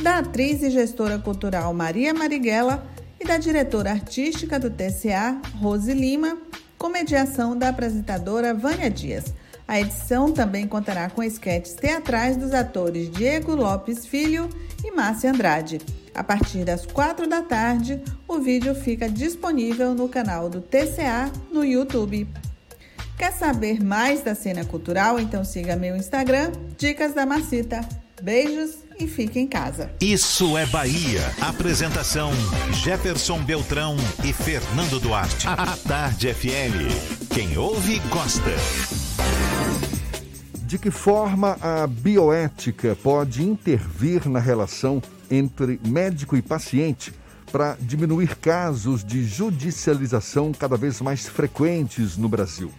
[SPEAKER 15] da atriz e gestora cultural Maria Marighella e da diretora artística do TCA, Rose Lima, com mediação da apresentadora Vânia Dias. A edição também contará com esquetes teatrais dos atores Diego Lopes Filho e Márcia Andrade. A partir das quatro da tarde, o vídeo fica disponível no canal do TCA no YouTube. Quer saber mais da cena cultural? Então siga meu Instagram, Dicas da Macita. Beijos e fique em casa.
[SPEAKER 1] Isso é Bahia. Apresentação: Jefferson Beltrão e Fernando Duarte. A Tarde FM. Quem ouve, gosta.
[SPEAKER 3] De que forma a bioética pode intervir na relação entre médico e paciente para diminuir casos de judicialização cada vez mais frequentes no Brasil?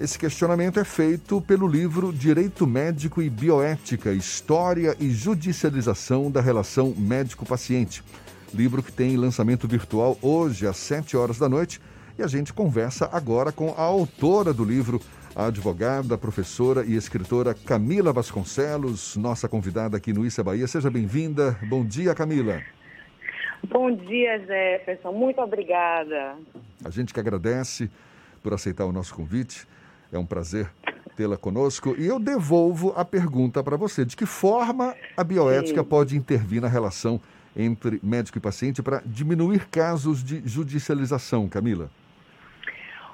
[SPEAKER 3] Esse questionamento é feito pelo livro Direito Médico e Bioética: História e Judicialização da Relação Médico-Paciente. Livro que tem lançamento virtual hoje às 7 horas da noite. E a gente conversa agora com a autora do livro, a advogada, professora e escritora Camila Vasconcelos, nossa convidada aqui no Issa Bahia. Seja bem-vinda. Bom dia, Camila.
[SPEAKER 16] Bom dia, Jefferson. Muito obrigada.
[SPEAKER 3] A gente que agradece por aceitar o nosso convite. É um prazer tê-la conosco. E eu devolvo a pergunta para você: de que forma a bioética Sim. pode intervir na relação entre médico e paciente para diminuir casos de judicialização, Camila?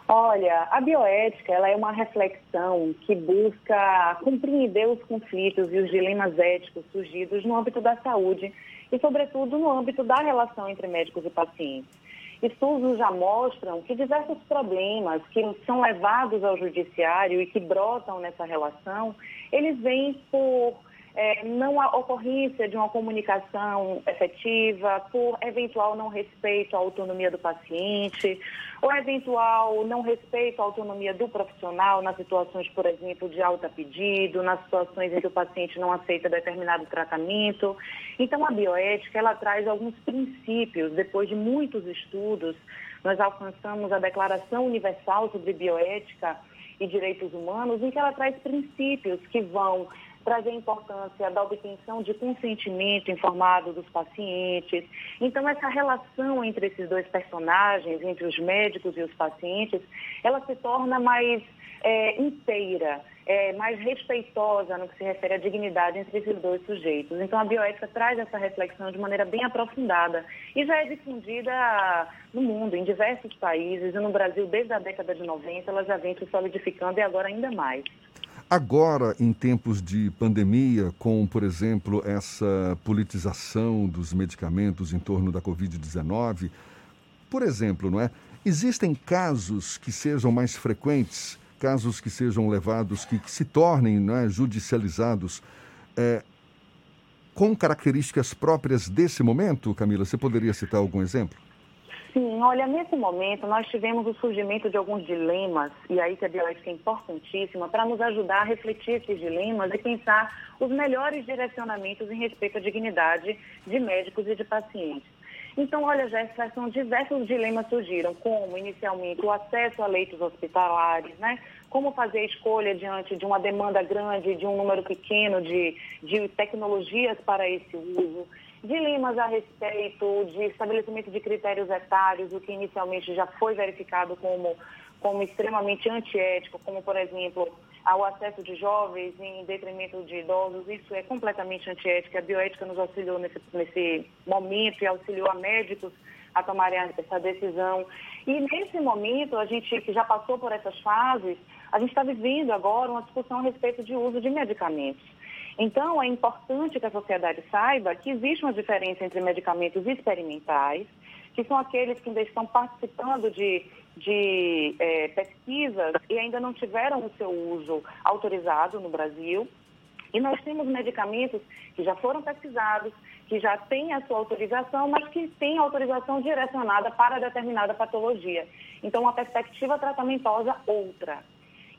[SPEAKER 16] Olha, a bioética ela é uma reflexão que busca compreender os conflitos e os dilemas éticos surgidos no âmbito da saúde e, sobretudo, no âmbito da relação entre médicos e pacientes. Estudos já mostram que diversos problemas que são levados ao judiciário e que brotam nessa relação, eles vêm por é, não a ocorrência de uma comunicação efetiva, por eventual não respeito à autonomia do paciente, ou eventual não respeito à autonomia do profissional nas situações, por exemplo, de alta pedido, nas situações em que o paciente não aceita determinado tratamento. Então, a bioética, ela traz alguns princípios, depois de muitos estudos, nós alcançamos a Declaração Universal sobre Bioética e Direitos Humanos, em que ela traz princípios que vão trazer a importância da obtenção de consentimento informado dos pacientes. Então, essa relação entre esses dois personagens, entre os médicos e os pacientes, ela se torna mais é, inteira, é, mais respeitosa no que se refere à dignidade entre esses dois sujeitos. Então, a bioética traz essa reflexão de maneira bem aprofundada e já é difundida no mundo, em diversos países, e no Brasil, desde a década de 90, ela já vem se solidificando e agora ainda mais.
[SPEAKER 3] Agora, em tempos de pandemia, com, por exemplo, essa politização dos medicamentos em torno da Covid-19, por exemplo, não é? Existem casos que sejam mais frequentes, casos que sejam levados, que, que se tornem não é, judicializados, é, com características próprias desse momento, Camila? Você poderia citar algum exemplo?
[SPEAKER 16] Sim, olha, nesse momento nós tivemos o surgimento de alguns dilemas, e aí que a bioética é importantíssima, para nos ajudar a refletir esses dilemas e pensar os melhores direcionamentos em respeito à dignidade de médicos e de pacientes. Então, olha, Jéssica, diversos dilemas surgiram, como inicialmente o acesso a leitos hospitalares, né? Como fazer a escolha diante de uma demanda grande, de um número pequeno de, de tecnologias para esse uso dilemas a respeito de estabelecimento de critérios etários, o que inicialmente já foi verificado como, como extremamente antiético, como, por exemplo, ao acesso de jovens em detrimento de idosos, isso é completamente antiético. A bioética nos auxiliou nesse, nesse momento e auxiliou a médicos a tomarem essa decisão. E nesse momento, a gente que já passou por essas fases, a gente está vivendo agora uma discussão a respeito de uso de medicamentos. Então, é importante que a sociedade saiba que existe uma diferença entre medicamentos experimentais, que são aqueles que ainda estão participando de, de é, pesquisas e ainda não tiveram o seu uso autorizado no Brasil. E nós temos medicamentos que já foram pesquisados, que já têm a sua autorização, mas que têm autorização direcionada para determinada patologia. Então, uma perspectiva tratamentosa outra.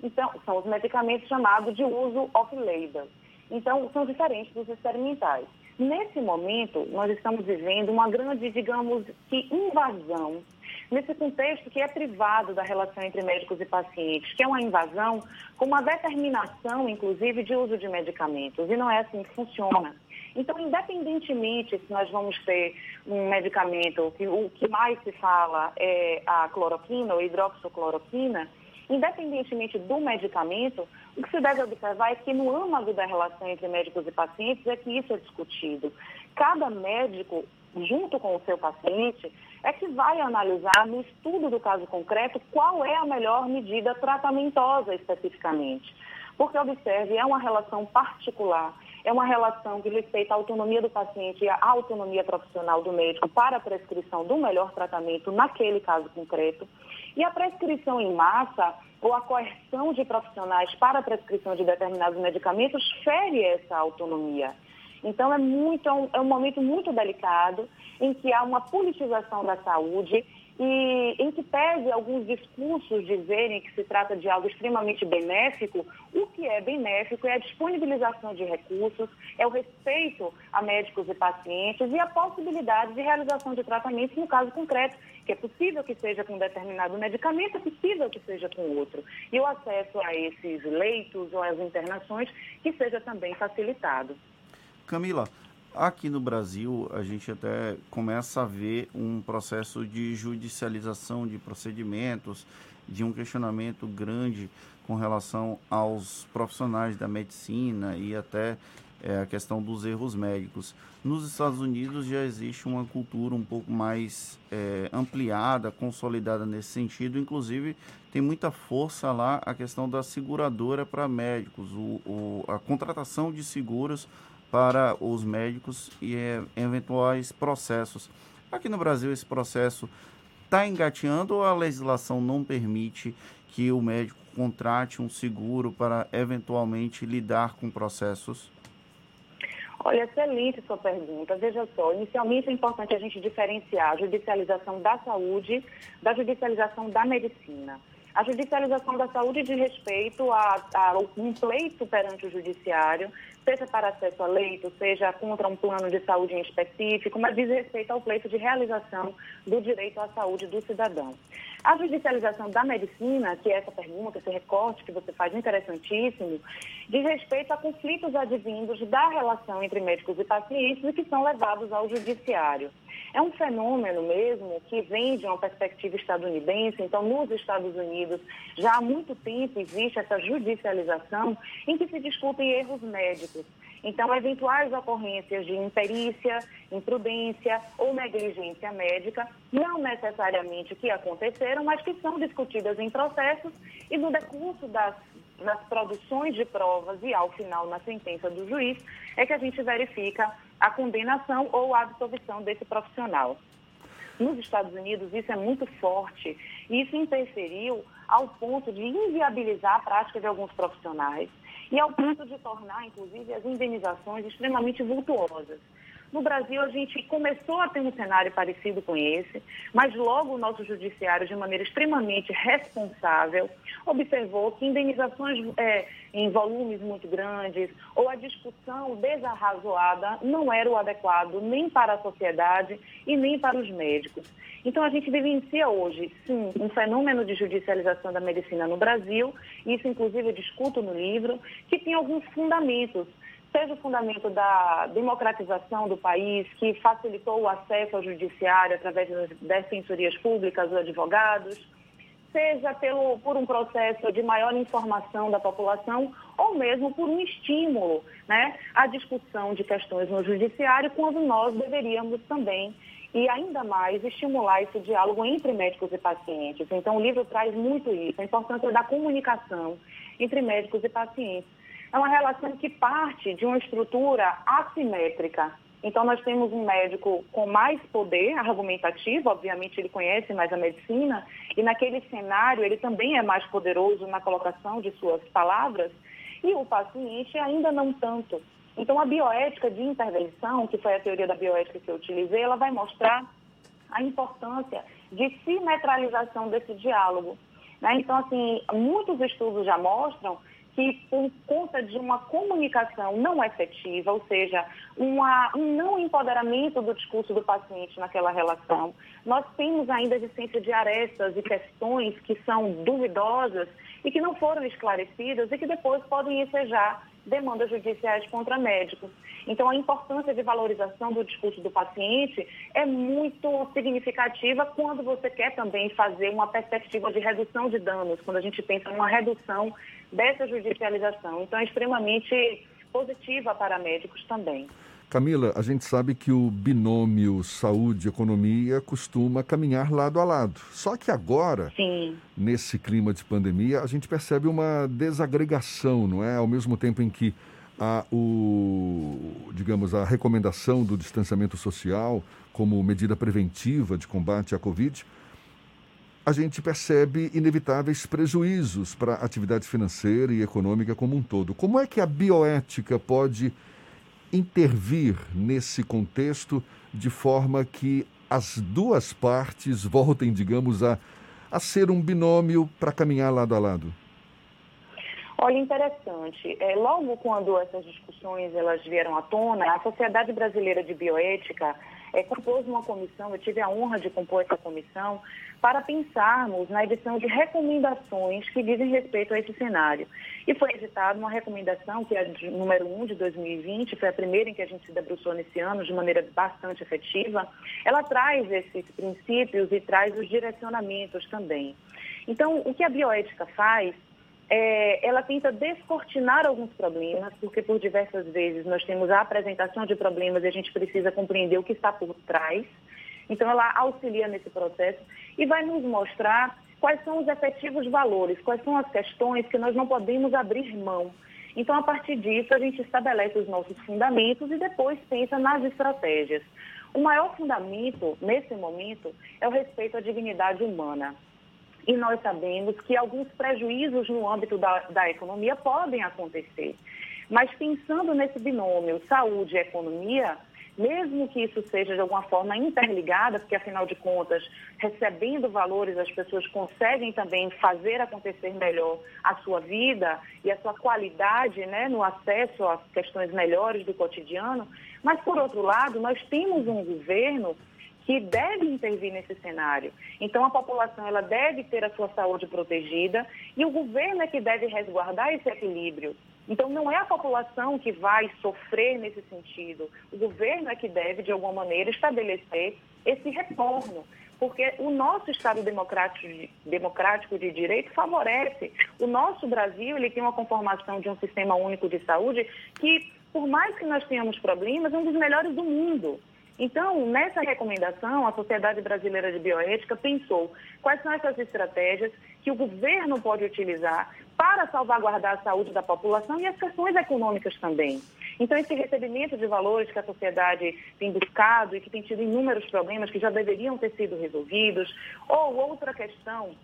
[SPEAKER 16] Então, são os medicamentos chamados de uso off-label. Então, são diferentes dos experimentais. Nesse momento, nós estamos vivendo uma grande, digamos, que invasão nesse contexto que é privado da relação entre médicos e pacientes, que é uma invasão com uma determinação, inclusive, de uso de medicamentos. E não é assim que funciona. Então, independentemente se nós vamos ter um medicamento, que o que mais se fala é a cloroquina ou hidroxicloroquina, independentemente do medicamento, o que se deve observar é que no âmago da relação entre médicos e pacientes é que isso é discutido. Cada médico, junto com o seu paciente, é que vai analisar no estudo do caso concreto qual é a melhor medida tratamentosa especificamente. Porque, observe, é uma relação particular, é uma relação que respeita a autonomia do paciente e a autonomia profissional do médico para a prescrição do melhor tratamento naquele caso concreto. E a prescrição em massa ou a coerção de profissionais para a prescrição de determinados medicamentos fere essa autonomia. Então, é, muito, é um momento muito delicado em que há uma politização da saúde e em que pese alguns discursos dizerem que se trata de algo extremamente benéfico, o que é benéfico é a disponibilização de recursos, é o respeito a médicos e pacientes e a possibilidade de realização de tratamentos no caso concreto, que é possível que seja com determinado medicamento, é possível que seja com outro. E o acesso a esses leitos ou às internações que seja também facilitado.
[SPEAKER 4] Camila, Aqui no Brasil, a gente até começa a ver um processo de judicialização de procedimentos, de um questionamento grande com relação aos profissionais da medicina e até é, a questão dos erros médicos. Nos Estados Unidos já existe uma cultura um pouco mais é, ampliada, consolidada nesse sentido, inclusive tem muita força lá a questão da seguradora para médicos, o, o, a contratação de seguros para os médicos e é, eventuais processos. Aqui no Brasil, esse processo está engateando ou a legislação não permite que o médico contrate um seguro para eventualmente lidar com processos?
[SPEAKER 16] Olha, excelente sua pergunta. Veja só, inicialmente é importante a gente diferenciar a judicialização da saúde da judicialização da medicina. A judicialização da saúde diz respeito a, a, um pleito perante o judiciário, seja para acesso a leito, seja contra um plano de saúde em específico, mas diz respeito ao pleito de realização do direito à saúde do cidadão. A judicialização da medicina, que é essa pergunta, esse recorte que você faz interessantíssimo, diz respeito a conflitos advindos da relação entre médicos e pacientes e que são levados ao judiciário. É um fenômeno mesmo que vem de uma perspectiva estadunidense. Então, nos Estados Unidos, já há muito tempo existe essa judicialização em que se discutem erros médicos. Então, eventuais ocorrências de imperícia, imprudência ou negligência médica, não necessariamente que aconteceram, mas que são discutidas em processos e no decurso das, das produções de provas e, ao final, na sentença do juiz, é que a gente verifica a condenação ou a absolvição desse profissional. Nos Estados Unidos, isso é muito forte e isso interferiu ao ponto de inviabilizar a prática de alguns profissionais e ao ponto de tornar, inclusive, as indenizações extremamente vultuosas. No Brasil, a gente começou a ter um cenário parecido com esse, mas logo o nosso judiciário, de maneira extremamente responsável, observou que indenizações é, em volumes muito grandes ou a discussão desarrazoada não era o adequado nem para a sociedade e nem para os médicos. Então, a gente vivencia hoje, sim, um fenômeno de judicialização da medicina no Brasil, isso, inclusive, eu discuto no livro, que tem alguns fundamentos seja o fundamento da democratização do país, que facilitou o acesso ao judiciário através das defensorias públicas, dos advogados, seja pelo, por um processo de maior informação da população ou mesmo por um estímulo né, à discussão de questões no judiciário, quando nós deveríamos também e ainda mais estimular esse diálogo entre médicos e pacientes. Então, o livro traz muito isso, a importância da comunicação entre médicos e pacientes. É uma relação que parte de uma estrutura assimétrica. Então, nós temos um médico com mais poder argumentativo, obviamente ele conhece mais a medicina, e naquele cenário ele também é mais poderoso na colocação de suas palavras, e o paciente ainda não tanto. Então, a bioética de intervenção, que foi a teoria da bioética que eu utilizei, ela vai mostrar a importância de simetralização desse diálogo. Né? Então, assim, muitos estudos já mostram que por conta de uma comunicação não efetiva, ou seja, uma, um não empoderamento do discurso do paciente naquela relação, nós temos ainda a existência de arestas e questões que são duvidosas e que não foram esclarecidas e que depois podem ensejar demandas judiciais contra médicos. Então, a importância de valorização do discurso do paciente é muito significativa quando você quer também fazer uma perspectiva de redução de danos, quando a gente pensa numa redução dessa judicialização. Então, é extremamente positiva para médicos também.
[SPEAKER 3] Camila, a gente sabe que o binômio saúde-economia costuma caminhar lado a lado. Só que agora,
[SPEAKER 16] Sim.
[SPEAKER 3] nesse clima de pandemia, a gente percebe uma desagregação, não é? Ao mesmo tempo em que a, o, digamos, a recomendação do distanciamento social como medida preventiva de combate à Covid, a gente percebe inevitáveis prejuízos para a atividade financeira e econômica como um todo. Como é que a bioética pode intervir nesse contexto de forma que as duas partes voltem, digamos, a, a ser um binômio para caminhar lado a lado?
[SPEAKER 16] Olha, interessante. É, logo quando essas discussões elas vieram à tona, a Sociedade Brasileira de Bioética é, compôs uma comissão, eu tive a honra de compor essa comissão, para pensarmos na edição de recomendações que dizem respeito a esse cenário. E foi editada uma recomendação, que é a número 1 de 2020, foi a primeira em que a gente se debruçou nesse ano de maneira bastante efetiva. Ela traz esses princípios e traz os direcionamentos também. Então, o que a bioética faz é, ela tenta descortinar alguns problemas, porque por diversas vezes nós temos a apresentação de problemas e a gente precisa compreender o que está por trás. Então, ela auxilia nesse processo e vai nos mostrar quais são os efetivos valores, quais são as questões que nós não podemos abrir mão. Então, a partir disso, a gente estabelece os nossos fundamentos e depois pensa nas estratégias. O maior fundamento, nesse momento, é o respeito à dignidade humana. E nós sabemos que alguns prejuízos no âmbito da, da economia podem acontecer. Mas pensando nesse binômio saúde e economia, mesmo que isso seja de alguma forma interligada, porque afinal de contas, recebendo valores, as pessoas conseguem também fazer acontecer melhor a sua vida e a sua qualidade né, no acesso às questões melhores do cotidiano. Mas, por outro lado, nós temos um governo que deve intervir nesse cenário. Então, a população ela deve ter a sua saúde protegida e o governo é que deve resguardar esse equilíbrio. Então, não é a população que vai sofrer nesse sentido. O governo é que deve, de alguma maneira, estabelecer esse retorno. Porque o nosso Estado democrático de, democrático de direito favorece. O nosso Brasil ele tem uma conformação de um sistema único de saúde que, por mais que nós tenhamos problemas, é um dos melhores do mundo. Então, nessa recomendação, a Sociedade Brasileira de Bioética pensou quais são essas estratégias que o governo pode utilizar para salvaguardar a saúde da população e as questões econômicas também. Então, esse recebimento de valores que a sociedade tem buscado e que tem tido inúmeros problemas que já deveriam ter sido resolvidos, ou outra questão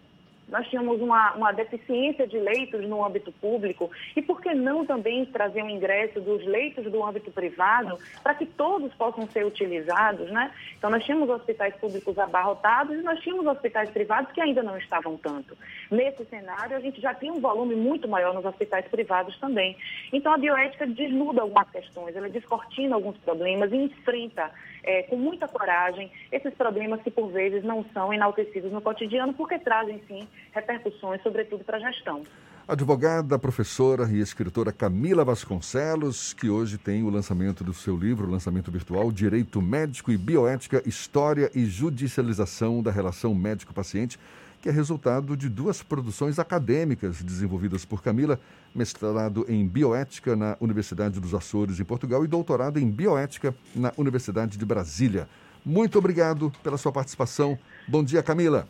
[SPEAKER 16] nós tínhamos uma, uma, deficiência de leitos no âmbito público e por que não também trazer o um ingresso dos leitos do âmbito privado para que todos possam ser utilizados, né? Então nós tínhamos hospitais públicos abarrotados e nós tínhamos hospitais privados que ainda não estavam tanto. Nesse cenário a gente já tem um volume muito maior nos hospitais privados também. Então a bioética desnuda algumas questões, ela descortina alguns problemas e enfrenta é, com muita coragem esses problemas que por vezes não são enaltecidos no cotidiano porque trazem sim repercussões, sobretudo para a gestão.
[SPEAKER 3] Advogada, professora e escritora Camila Vasconcelos, que hoje tem o lançamento do seu livro, lançamento virtual Direito Médico e Bioética, História e Judicialização da Relação Médico-Paciente, que é resultado de duas produções acadêmicas desenvolvidas por Camila, mestrado em bioética na Universidade dos Açores, em Portugal, e doutorado em bioética na Universidade de Brasília. Muito obrigado pela sua participação. Bom dia, Camila.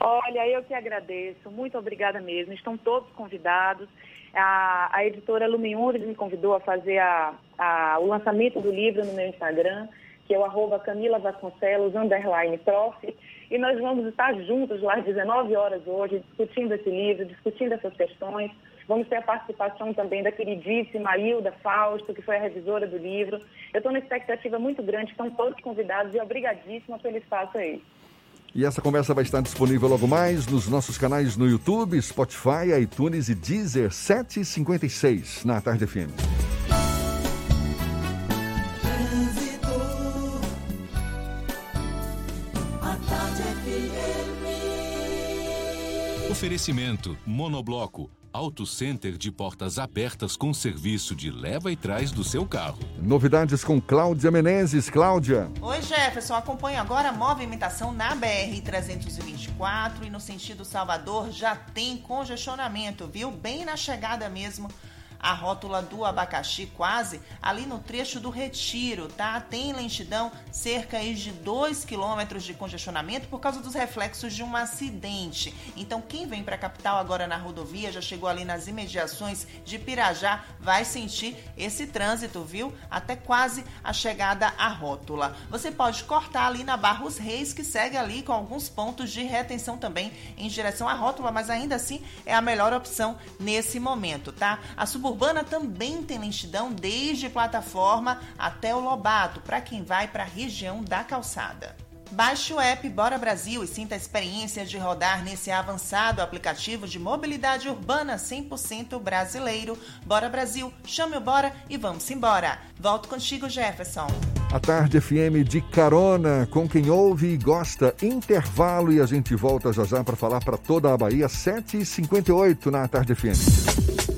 [SPEAKER 16] Olha, eu que agradeço. Muito obrigada mesmo. Estão todos convidados. A, a editora Lumiures me convidou a fazer a, a, o lançamento do livro no meu Instagram, que é o arroba Camila Vasconcelos, underline prof. E nós vamos estar juntos lá às 19 horas hoje, discutindo esse livro, discutindo essas questões. Vamos ter a participação também da queridíssima Hilda Fausto, que foi a revisora do livro. Eu estou numa expectativa muito grande, estão todos convidados e obrigadíssima pelo espaço aí.
[SPEAKER 3] E essa conversa vai estar disponível logo mais nos nossos canais no YouTube, Spotify, iTunes e Deezer 756 na Tarde FM.
[SPEAKER 2] Oferecimento Monobloco. Auto Center de portas abertas com serviço de leva e trás do seu carro.
[SPEAKER 3] Novidades com Cláudia Menezes. Cláudia.
[SPEAKER 6] Oi, Jefferson. Acompanhe agora a movimentação na BR-324 e no sentido Salvador já tem congestionamento, viu? Bem na chegada mesmo a rótula do abacaxi quase ali no trecho do Retiro, tá? Tem lentidão cerca de 2 quilômetros de congestionamento por causa dos reflexos de um acidente. Então, quem vem para a capital agora na rodovia, já chegou ali nas imediações de Pirajá, vai sentir esse trânsito, viu? Até quase a chegada à rótula. Você pode cortar ali na Barros Reis, que segue ali com alguns pontos de retenção também em direção à rótula, mas ainda assim é a melhor opção nesse momento, tá? A suburbana também tem lentidão desde plataforma até o Lobato, para quem vai para a região da calçada. Baixe o app Bora Brasil e sinta a experiência de rodar nesse avançado aplicativo de mobilidade urbana 100% brasileiro. Bora Brasil, chame o Bora e vamos embora. Volto contigo, Jefferson.
[SPEAKER 3] A Tarde FM de carona com quem ouve e gosta. Intervalo e a gente volta já já para falar para toda a Bahia, 7h58 na Tarde FM.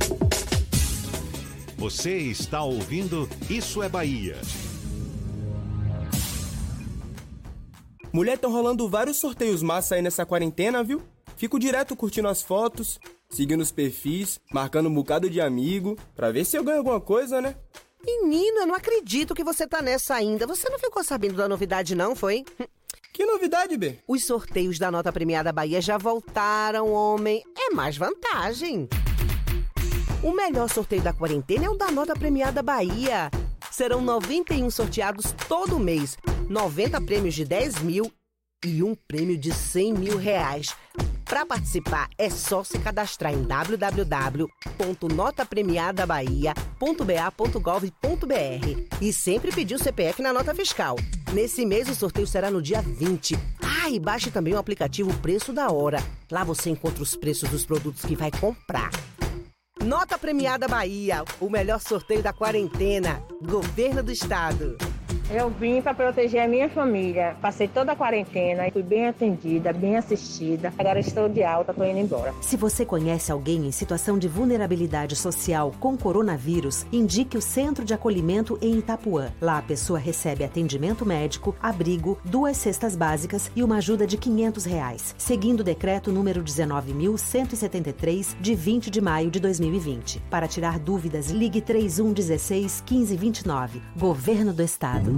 [SPEAKER 1] Você está ouvindo Isso é Bahia.
[SPEAKER 17] Mulher, estão rolando vários sorteios massa aí nessa quarentena, viu? Fico direto curtindo as fotos, seguindo os perfis, marcando um bocado de amigo, pra ver se eu ganho alguma coisa, né?
[SPEAKER 18] Menina, não acredito que você tá nessa ainda. Você não ficou sabendo da novidade, não, foi?
[SPEAKER 17] Que novidade, B?
[SPEAKER 18] Os sorteios da Nota Premiada Bahia já voltaram, homem. É mais vantagem. O melhor sorteio da quarentena é o da Nota Premiada Bahia. Serão 91 sorteados todo mês, 90 prêmios de 10 mil e um prêmio de 100 mil reais. Para participar é só se cadastrar em www.notapremiadabahia.ba.gov.br e sempre pedir o CPF na nota fiscal. Nesse mês o sorteio será no dia 20. Ah, e baixe também o aplicativo Preço da Hora. Lá você encontra os preços dos produtos que vai comprar. Nota Premiada Bahia, o melhor sorteio da quarentena. Governo do Estado.
[SPEAKER 19] Eu vim para proteger a minha família. Passei toda a quarentena e fui bem atendida, bem assistida. Agora estou de alta, estou indo embora.
[SPEAKER 20] Se você conhece alguém em situação de vulnerabilidade social com coronavírus, indique o Centro de Acolhimento em Itapuã. Lá a pessoa recebe atendimento médico, abrigo, duas cestas básicas e uma ajuda de 500 reais, seguindo o decreto número 19.173 de 20 de maio de 2020. Para tirar dúvidas, ligue 3116 1529. Governo do Estado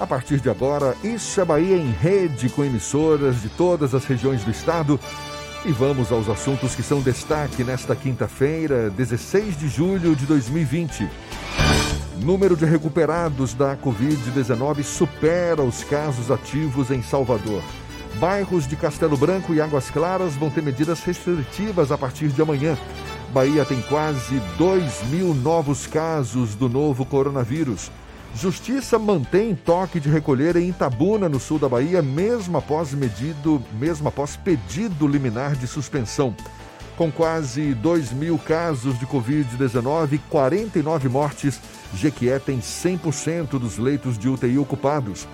[SPEAKER 3] A partir de agora, Isso é Bahia em rede com emissoras de todas as regiões do estado. E vamos aos assuntos que são destaque nesta quinta-feira, 16 de julho de 2020. Número de recuperados da Covid-19 supera os casos ativos em Salvador. Bairros de Castelo Branco e Águas Claras vão ter medidas restritivas a partir de amanhã. Bahia tem quase 2 mil novos casos do novo coronavírus. Justiça mantém toque de recolher em Itabuna, no sul da Bahia, mesmo após medido, mesmo após pedido liminar de suspensão. Com quase 2 mil casos de Covid-19 e 49 mortes, Jequié tem 100% dos leitos de UTI ocupados.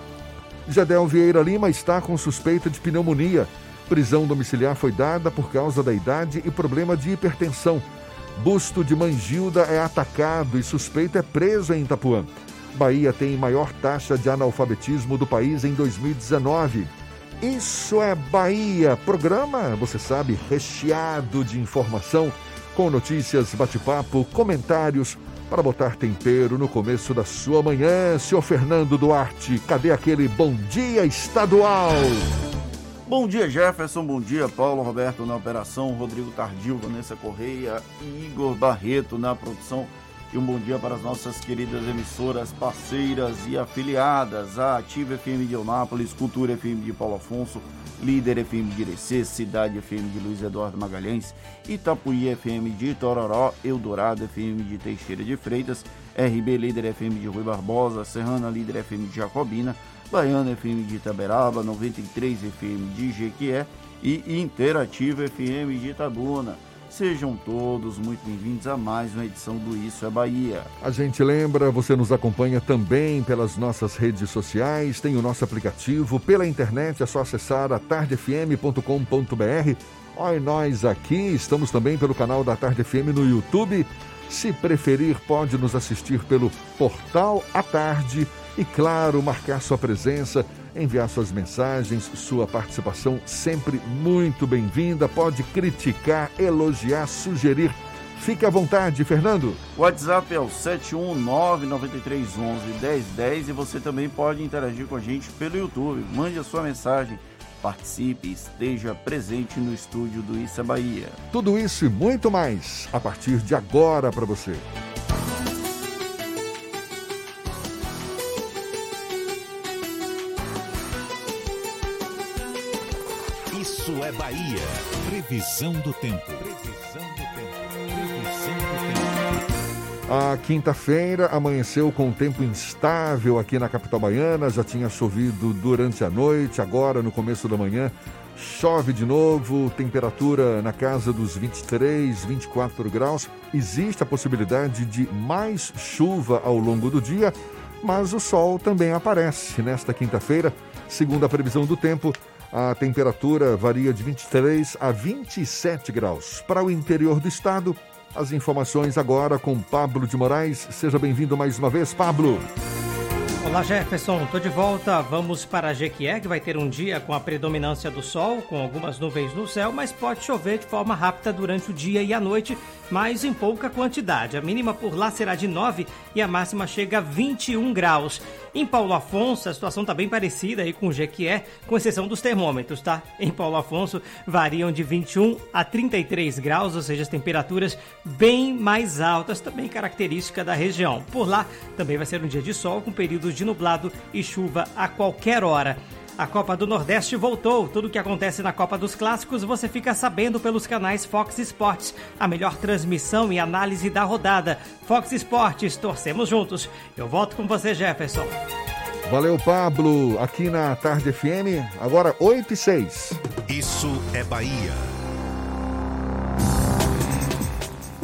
[SPEAKER 3] Jadel Vieira Lima está com suspeita de pneumonia. Prisão domiciliar foi dada por causa da idade e problema de hipertensão. Busto de Mangilda é atacado e suspeito é preso em Itapuã. Bahia tem maior taxa de analfabetismo do país em 2019. Isso é Bahia, programa, você sabe, recheado de informação, com notícias, bate-papo, comentários, para botar tempero no começo da sua manhã. Senhor Fernando Duarte, cadê aquele bom dia estadual?
[SPEAKER 4] Bom dia, Jefferson. Bom dia, Paulo Roberto na operação, Rodrigo Tardio, Vanessa Correia e Igor Barreto na produção. E um bom dia para as nossas queridas emissoras parceiras e afiliadas, a Ativa FM de Eunápolis, Cultura FM de Paulo Afonso, Líder FM de Irecê, Cidade FM de Luiz Eduardo Magalhães, Itapuí FM de Tororó, Eldorado FM de Teixeira de Freitas, RB Líder FM de Rui Barbosa, Serrana Líder FM de Jacobina, Baiana FM de Itaberaba, 93 FM de Jequié e Interativa FM de Itabuna. Sejam todos muito bem-vindos a mais uma edição do Isso é Bahia.
[SPEAKER 3] A gente lembra, você nos acompanha também pelas nossas redes sociais, tem o nosso aplicativo, pela internet é só acessar a tardefm.com.br. Olha nós aqui, estamos também pelo canal da Tarde FM no YouTube. Se preferir, pode nos assistir pelo portal à tarde e, claro, marcar sua presença enviar suas mensagens, sua participação sempre muito bem-vinda. Pode criticar, elogiar, sugerir. Fique à vontade, Fernando.
[SPEAKER 4] O WhatsApp é o 71993111010 e você também pode interagir com a gente pelo YouTube. Mande a sua mensagem, participe, esteja presente no estúdio do Issa Bahia.
[SPEAKER 3] Tudo isso e muito mais a partir de agora para você.
[SPEAKER 1] Isso é Bahia. Previsão do tempo. Previsão do tempo. Previsão do
[SPEAKER 3] tempo. A quinta-feira amanheceu com um tempo instável aqui na capital baiana. Já tinha chovido durante a noite, agora no começo da manhã chove de novo, temperatura na casa dos 23, 24 graus. Existe a possibilidade de mais chuva ao longo do dia, mas o sol também aparece nesta quinta-feira. Segundo a previsão do tempo, a temperatura varia de 23 a 27 graus. Para o interior do estado, as informações agora com Pablo de Moraes. Seja bem-vindo mais uma vez, Pablo.
[SPEAKER 21] Olá Jefferson, estou de volta. Vamos para Jequié, que vai ter um dia com a predominância do sol, com algumas nuvens no céu, mas pode chover de forma rápida durante o dia e a noite, mas em pouca quantidade. A mínima por lá será de 9 e a máxima chega a 21 graus. Em Paulo Afonso, a situação está bem parecida aí com o Jequié, com exceção dos termômetros, tá? Em Paulo Afonso variam de 21 a 33 graus, ou seja, as temperaturas bem mais altas, também característica da região. Por lá também vai ser um dia de sol com períodos de nublado e chuva a qualquer hora. A Copa do Nordeste voltou. Tudo o que acontece na Copa dos Clássicos você fica sabendo pelos canais Fox Sports. A melhor transmissão e análise da rodada. Fox Sports, torcemos juntos. Eu volto com você, Jefferson.
[SPEAKER 3] Valeu, Pablo. Aqui na Tarde FM, agora 8 e 6.
[SPEAKER 1] Isso é Bahia.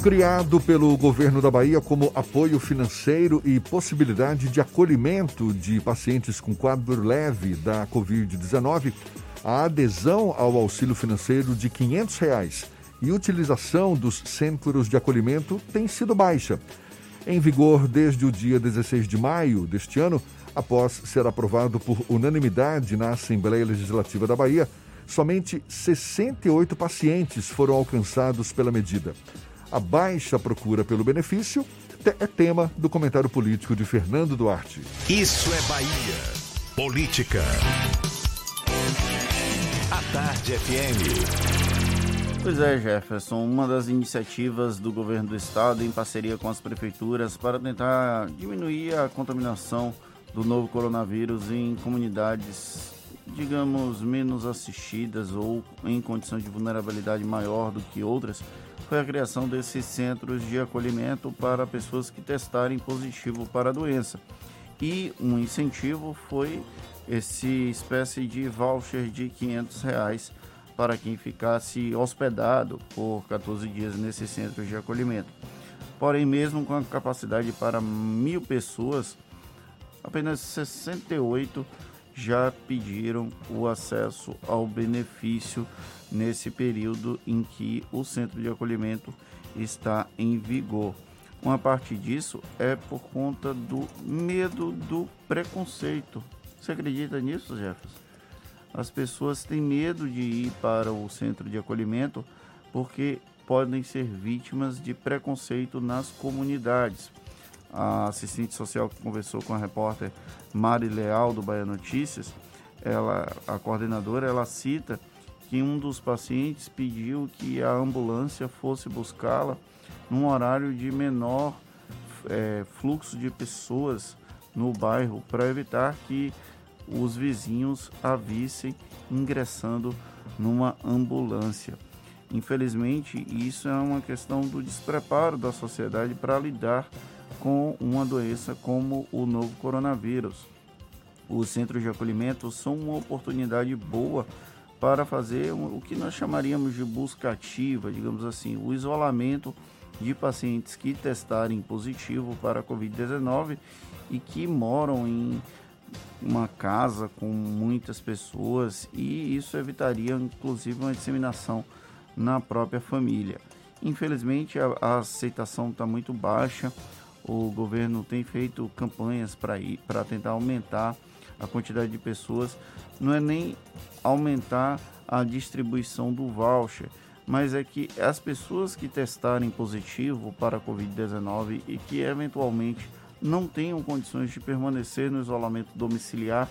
[SPEAKER 3] Criado pelo governo da Bahia como apoio financeiro e possibilidade de acolhimento de pacientes com quadro leve da Covid-19, a adesão ao auxílio financeiro de 500 reais e utilização dos centros de acolhimento tem sido baixa. Em vigor desde o dia 16 de maio deste ano, após ser aprovado por unanimidade na Assembleia Legislativa da Bahia, somente 68 pacientes foram alcançados pela medida. A baixa procura pelo benefício é tema do comentário político de Fernando Duarte.
[SPEAKER 1] Isso é Bahia. Política. A Tarde FM.
[SPEAKER 4] Pois é, Jefferson, uma das iniciativas do governo do estado em parceria com as prefeituras para tentar diminuir a contaminação do novo coronavírus em comunidades, digamos, menos assistidas ou em condição de vulnerabilidade maior do que outras foi a criação desses centros de acolhimento para pessoas que testarem positivo para a doença. E um incentivo foi esse espécie de voucher de 500 reais para quem ficasse hospedado por 14 dias nesses centros de acolhimento. Porém, mesmo com a capacidade para mil pessoas, apenas 68 já pediram o acesso ao benefício nesse período em que o centro de acolhimento está em vigor. Uma parte disso é por conta do medo do preconceito. Você acredita nisso, Jefferson? As pessoas têm medo de ir para o centro de acolhimento porque podem ser vítimas de preconceito nas comunidades. A assistente social que conversou com a repórter Mari Leal do Bahia Notícias, ela, a coordenadora, ela cita que um dos pacientes pediu que a ambulância fosse buscá-la num horário de menor é, fluxo de pessoas no bairro para evitar que os vizinhos a vissem ingressando numa ambulância. Infelizmente, isso é uma questão do despreparo da sociedade para lidar com uma doença como o novo coronavírus. Os centros de acolhimento são uma oportunidade boa para fazer o que nós chamaríamos de busca ativa, digamos assim, o isolamento de pacientes que testarem positivo para a Covid-19 e que moram em uma casa com muitas pessoas e isso evitaria inclusive uma disseminação na própria família. Infelizmente a, a aceitação está muito baixa. O governo tem feito campanhas para tentar aumentar a quantidade de pessoas. Não é nem aumentar a distribuição do voucher, mas é que as pessoas que testarem positivo para a Covid-19 e que eventualmente não tenham condições de permanecer no isolamento domiciliar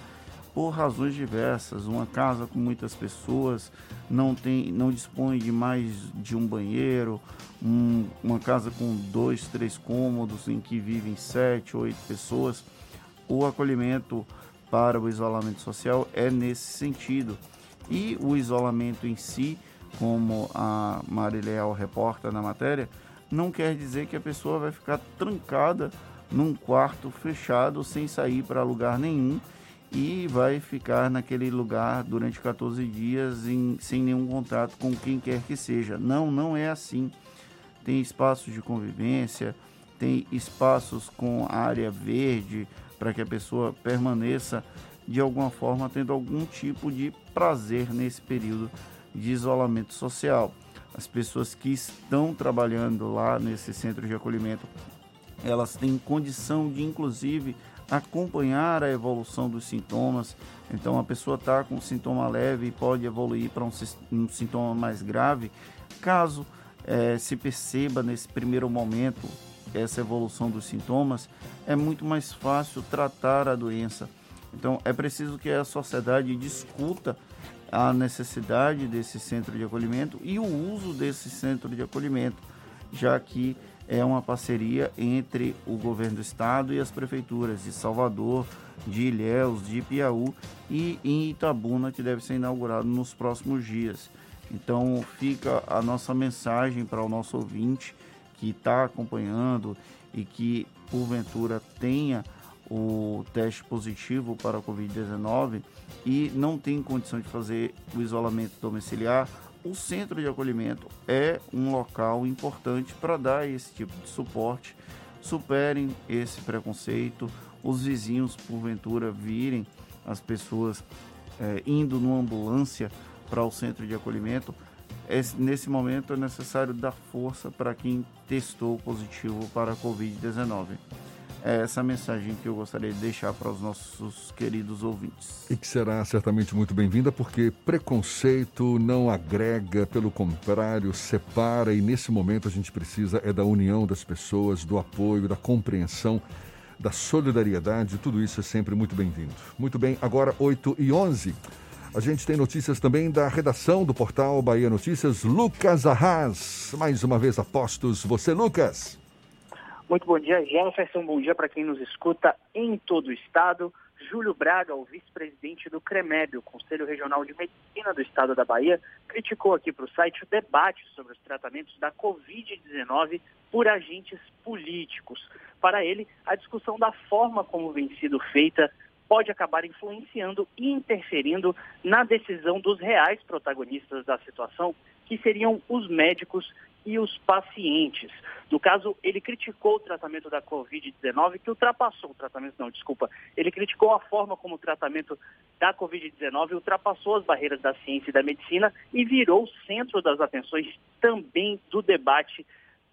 [SPEAKER 4] por razões diversas. Uma casa com muitas pessoas não tem, não dispõe de mais de um banheiro, um, uma casa com dois, três cômodos em que vivem sete, oito pessoas. O acolhimento para o isolamento social é nesse sentido. E o isolamento em si, como a Marileal reporta na matéria, não quer dizer que a pessoa vai ficar trancada num quarto fechado sem sair para lugar nenhum e vai ficar naquele lugar durante 14 dias em, sem nenhum contato com quem quer que seja. Não, não é assim. Tem espaços de convivência, tem espaços com área verde, para que a pessoa permaneça de alguma forma tendo algum tipo de prazer nesse período de isolamento social. As pessoas que estão trabalhando lá nesse centro de acolhimento, elas têm condição de inclusive acompanhar a evolução dos sintomas. Então a pessoa está com um sintoma leve e pode evoluir para um, um, sintoma mais grave, caso é, se perceba nesse primeiro momento essa evolução dos sintomas, é muito mais fácil tratar a doença. Então, é preciso que a sociedade discuta a necessidade desse centro de acolhimento e o uso desse centro de acolhimento, já que é uma parceria entre o governo do estado e as prefeituras de Salvador, de Ilhéus, de Piauí e em Itabuna, que deve ser inaugurado nos próximos dias. Então fica a nossa mensagem para o nosso ouvinte que está acompanhando e que porventura tenha o teste positivo para a Covid-19 e não tem condição de fazer o isolamento domiciliar, o centro de acolhimento é um local importante para dar esse tipo de suporte. Superem esse preconceito, os vizinhos, porventura, virem as pessoas é, indo numa ambulância para o centro de acolhimento. Nesse momento é necessário dar força para quem testou positivo para a Covid-19. É essa mensagem que eu gostaria de deixar para os nossos queridos ouvintes.
[SPEAKER 3] E que será certamente muito bem-vinda, porque preconceito não agrega, pelo contrário, separa, e nesse momento a gente precisa é da união das pessoas, do apoio, da compreensão, da solidariedade, tudo isso é sempre muito bem-vindo. Muito bem, agora 8 e 11. A gente tem notícias também da redação do portal Bahia Notícias, Lucas Arras. Mais uma vez apostos, você, Lucas.
[SPEAKER 10] Muito bom dia, Jefferson. Bom dia para quem nos escuta em todo o estado. Júlio Braga, o vice-presidente do CREMEB, o Conselho Regional de Medicina do Estado da Bahia, criticou aqui para o site o debate sobre os tratamentos da Covid-19 por agentes políticos. Para ele, a discussão da forma como vem sido feita pode acabar influenciando e interferindo na decisão dos reais protagonistas da situação, que seriam os médicos e os pacientes. No caso, ele criticou o tratamento da Covid-19, que ultrapassou o tratamento, não, desculpa, ele criticou a forma como o tratamento da Covid-19 ultrapassou as barreiras da ciência e da medicina e virou o centro das atenções também do debate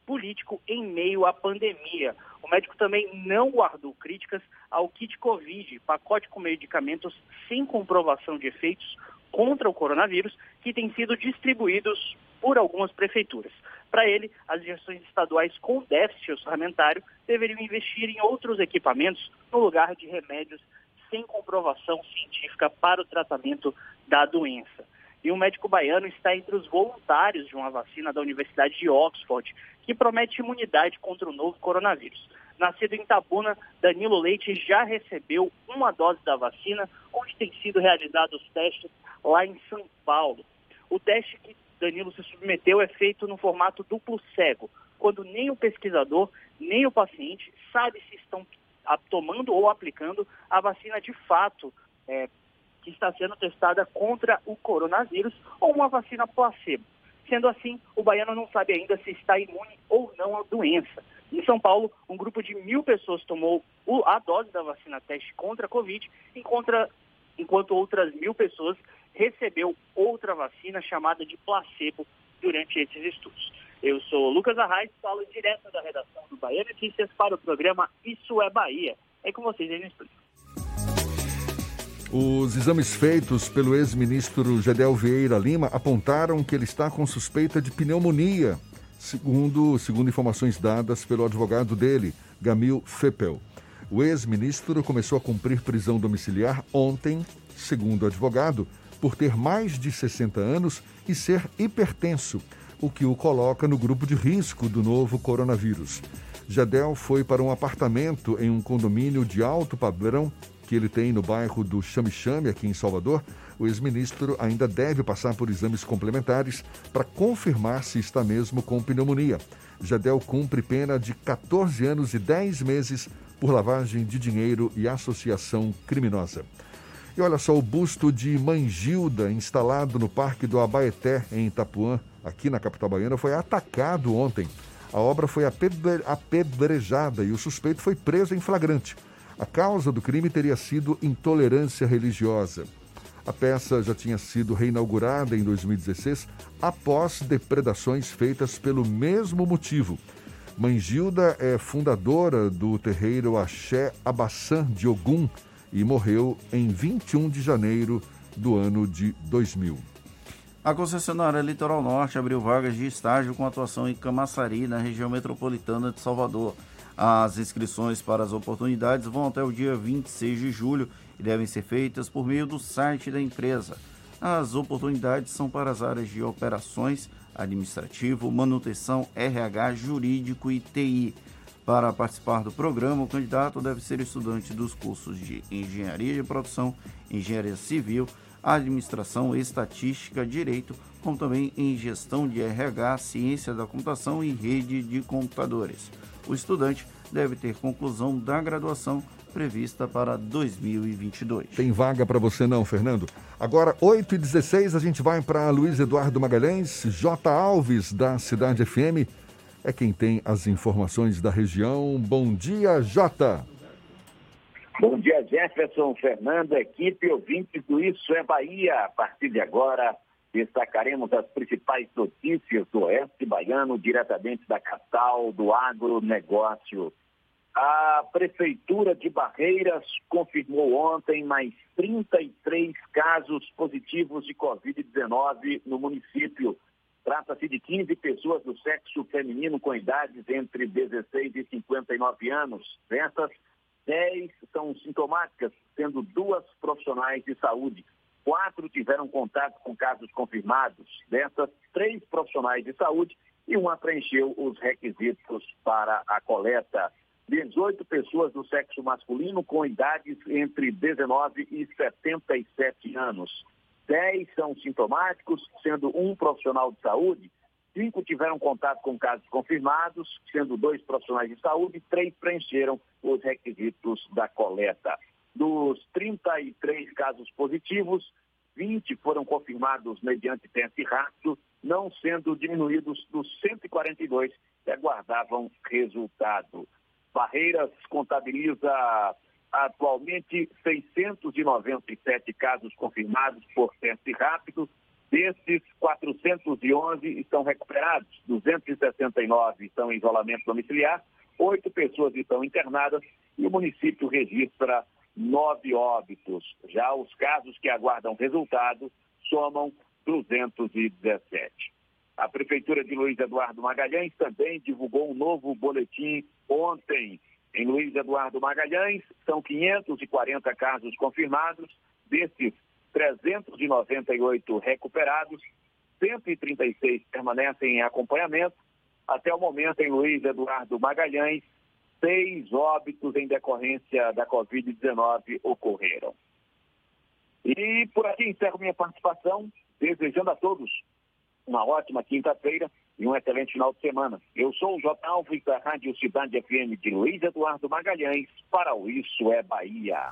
[SPEAKER 10] político em meio à pandemia. O médico também não guardou críticas ao kit Covid, pacote com medicamentos sem comprovação de efeitos contra o coronavírus, que têm sido distribuídos por algumas prefeituras. Para ele, as gestões estaduais com déficit orçamentário deveriam investir em outros equipamentos no lugar de remédios sem comprovação científica para o tratamento da doença. E o médico baiano está entre os voluntários de uma vacina da Universidade de Oxford, que promete imunidade contra o novo coronavírus. Nascido em Tabuna, Danilo Leite já recebeu uma dose da vacina, onde tem sido realizados os testes lá em São Paulo. O teste que Danilo se submeteu é feito no formato duplo cego, quando nem o pesquisador nem o paciente sabe se estão tomando ou aplicando a vacina de fato é, que está sendo testada contra o coronavírus ou uma vacina placebo. Sendo assim, o baiano não sabe ainda se está imune ou não à doença. Em São Paulo, um grupo de mil pessoas tomou a dose da vacina teste contra a Covid, enquanto outras mil pessoas recebeu outra vacina chamada de placebo durante esses estudos. Eu sou Lucas Arraes, falo direto da redação do Bahia Notícias para o programa Isso é Bahia. É com vocês aí no estúdio.
[SPEAKER 3] Os exames feitos pelo ex-ministro Gedel Vieira Lima apontaram que ele está com suspeita de pneumonia, segundo, segundo informações dadas pelo advogado dele, Gamil Fepel. O ex-ministro começou a cumprir prisão domiciliar ontem, segundo o advogado, por ter mais de 60 anos e ser hipertenso, o que o coloca no grupo de risco do novo coronavírus. Jadel foi para um apartamento em um condomínio de alto padrão que ele tem no bairro do Chame-Chame, aqui em Salvador. O ex-ministro ainda deve passar por exames complementares para confirmar se está mesmo com pneumonia. Jadel cumpre pena de 14 anos e 10 meses por lavagem de dinheiro e associação criminosa. E olha só, o busto de Mangilda, instalado no Parque do Abaeté, em Itapuã, aqui na capital baiana, foi atacado ontem. A obra foi apedrejada e o suspeito foi preso em flagrante. A causa do crime teria sido intolerância religiosa. A peça já tinha sido reinaugurada em 2016 após depredações feitas pelo mesmo motivo. Mangilda é fundadora do terreiro Axé Abassan de Ogum, e morreu em 21 de janeiro do ano de 2000.
[SPEAKER 4] A concessionária Litoral Norte abriu vagas de estágio com atuação em Camaçari, na região metropolitana de Salvador. As inscrições para as oportunidades vão até o dia 26 de julho e devem ser feitas por meio do site da empresa. As oportunidades são para as áreas de operações, administrativo, manutenção, RH, jurídico e TI. Para participar do programa, o candidato deve ser estudante dos cursos de Engenharia de Produção, Engenharia Civil, Administração, Estatística, Direito, como também em Gestão de RH, Ciência da Computação e Rede de Computadores. O estudante deve ter conclusão da graduação prevista para 2022.
[SPEAKER 3] Tem vaga para você não, Fernando? Agora, 8 e 16 a gente vai para Luiz Eduardo Magalhães, J. Alves, da Cidade FM é quem tem as informações da região. Bom dia, Jota.
[SPEAKER 22] Bom dia, Jefferson, Fernando, equipe ouvintes do Isso é Bahia. A partir de agora, destacaremos as principais notícias do Oeste Baiano, diretamente da capital do agronegócio. A Prefeitura de Barreiras confirmou ontem mais 33 casos positivos de Covid-19 no município. Trata-se de 15 pessoas do sexo feminino com idades entre 16 e 59 anos. Dessas, 10 são sintomáticas, sendo duas profissionais de saúde. Quatro tiveram contato com casos confirmados. Dessas, três profissionais de saúde e uma preencheu os requisitos para a coleta. 18 pessoas do sexo masculino com idades entre 19 e 77 anos. 10 são sintomáticos, sendo um profissional de saúde, cinco tiveram contato com casos confirmados, sendo dois profissionais de saúde, três preencheram os requisitos da coleta. Dos 33 casos positivos, 20 foram confirmados mediante teste rápido, não sendo diminuídos dos 142 que aguardavam resultado. Barreiras contabiliza atualmente 697 casos confirmados por teste rápido. Desses, 411 estão recuperados, 269 estão em isolamento domiciliar, oito pessoas estão internadas e o município registra nove óbitos. Já os casos que aguardam resultado somam 217. A Prefeitura de Luiz Eduardo Magalhães também divulgou um novo boletim ontem em Luiz Eduardo Magalhães, são 540 casos confirmados, desses 398 recuperados, 136 permanecem em acompanhamento. Até o momento, em Luiz Eduardo Magalhães, seis óbitos em decorrência da Covid-19 ocorreram. E por aqui encerro minha participação, desejando a todos uma ótima quinta-feira e um excelente final de semana. Eu sou o J. Alves da Rádio Cidade FM de Luiz Eduardo Magalhães para o Isso é Bahia.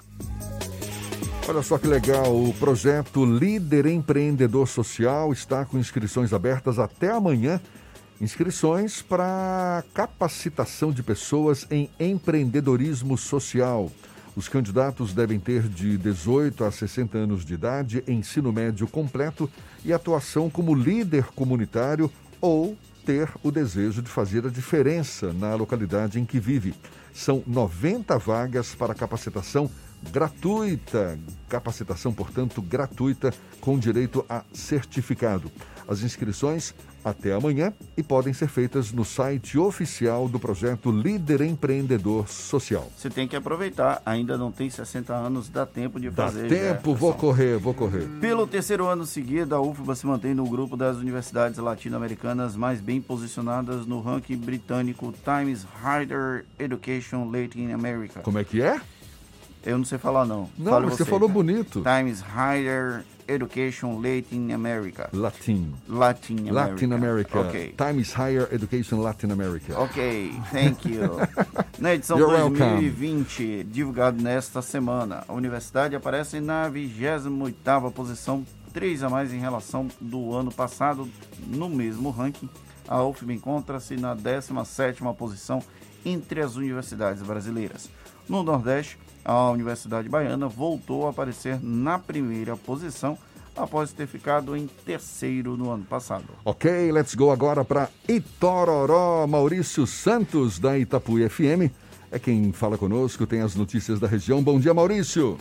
[SPEAKER 3] Olha só que legal, o projeto Líder Empreendedor Social está com inscrições abertas até amanhã. Inscrições para capacitação de pessoas em empreendedorismo social. Os candidatos devem ter de 18 a 60 anos de idade, ensino médio completo e atuação como líder comunitário ou ter o desejo de fazer a diferença na localidade em que vive. São 90 vagas para capacitação gratuita, capacitação, portanto, gratuita, com direito a certificado. As inscrições até amanhã e podem ser feitas no site oficial do projeto Líder Empreendedor Social.
[SPEAKER 4] Você tem que aproveitar, ainda não tem 60 anos, dá tempo de
[SPEAKER 3] dá
[SPEAKER 4] fazer.
[SPEAKER 3] Dá tempo, vou correr, vou correr.
[SPEAKER 4] Pelo terceiro ano seguido, a UFBA se mantém no grupo das universidades latino-americanas mais bem posicionadas no ranking britânico Times Higher Education Latin America.
[SPEAKER 3] Como é que é?
[SPEAKER 4] Eu não sei falar, não.
[SPEAKER 3] Não, Fale você, você falou bonito.
[SPEAKER 4] Times Higher Education Latin America.
[SPEAKER 3] Latin.
[SPEAKER 4] Latin America.
[SPEAKER 3] Latin America.
[SPEAKER 4] Ok.
[SPEAKER 3] Times Higher Education Latin America.
[SPEAKER 4] Ok, thank you. Na edição You're 2020, welcome. divulgado nesta semana, a universidade aparece na 28ª posição, três a mais em relação do ano passado, no mesmo ranking. A UFB encontra-se na 17ª posição entre as universidades brasileiras. No Nordeste, a Universidade Baiana voltou a aparecer na primeira posição após ter ficado em terceiro no ano passado.
[SPEAKER 3] Ok, let's go agora para Itororó. Maurício Santos, da Itapuí FM, é quem fala conosco, tem as notícias da região. Bom dia, Maurício.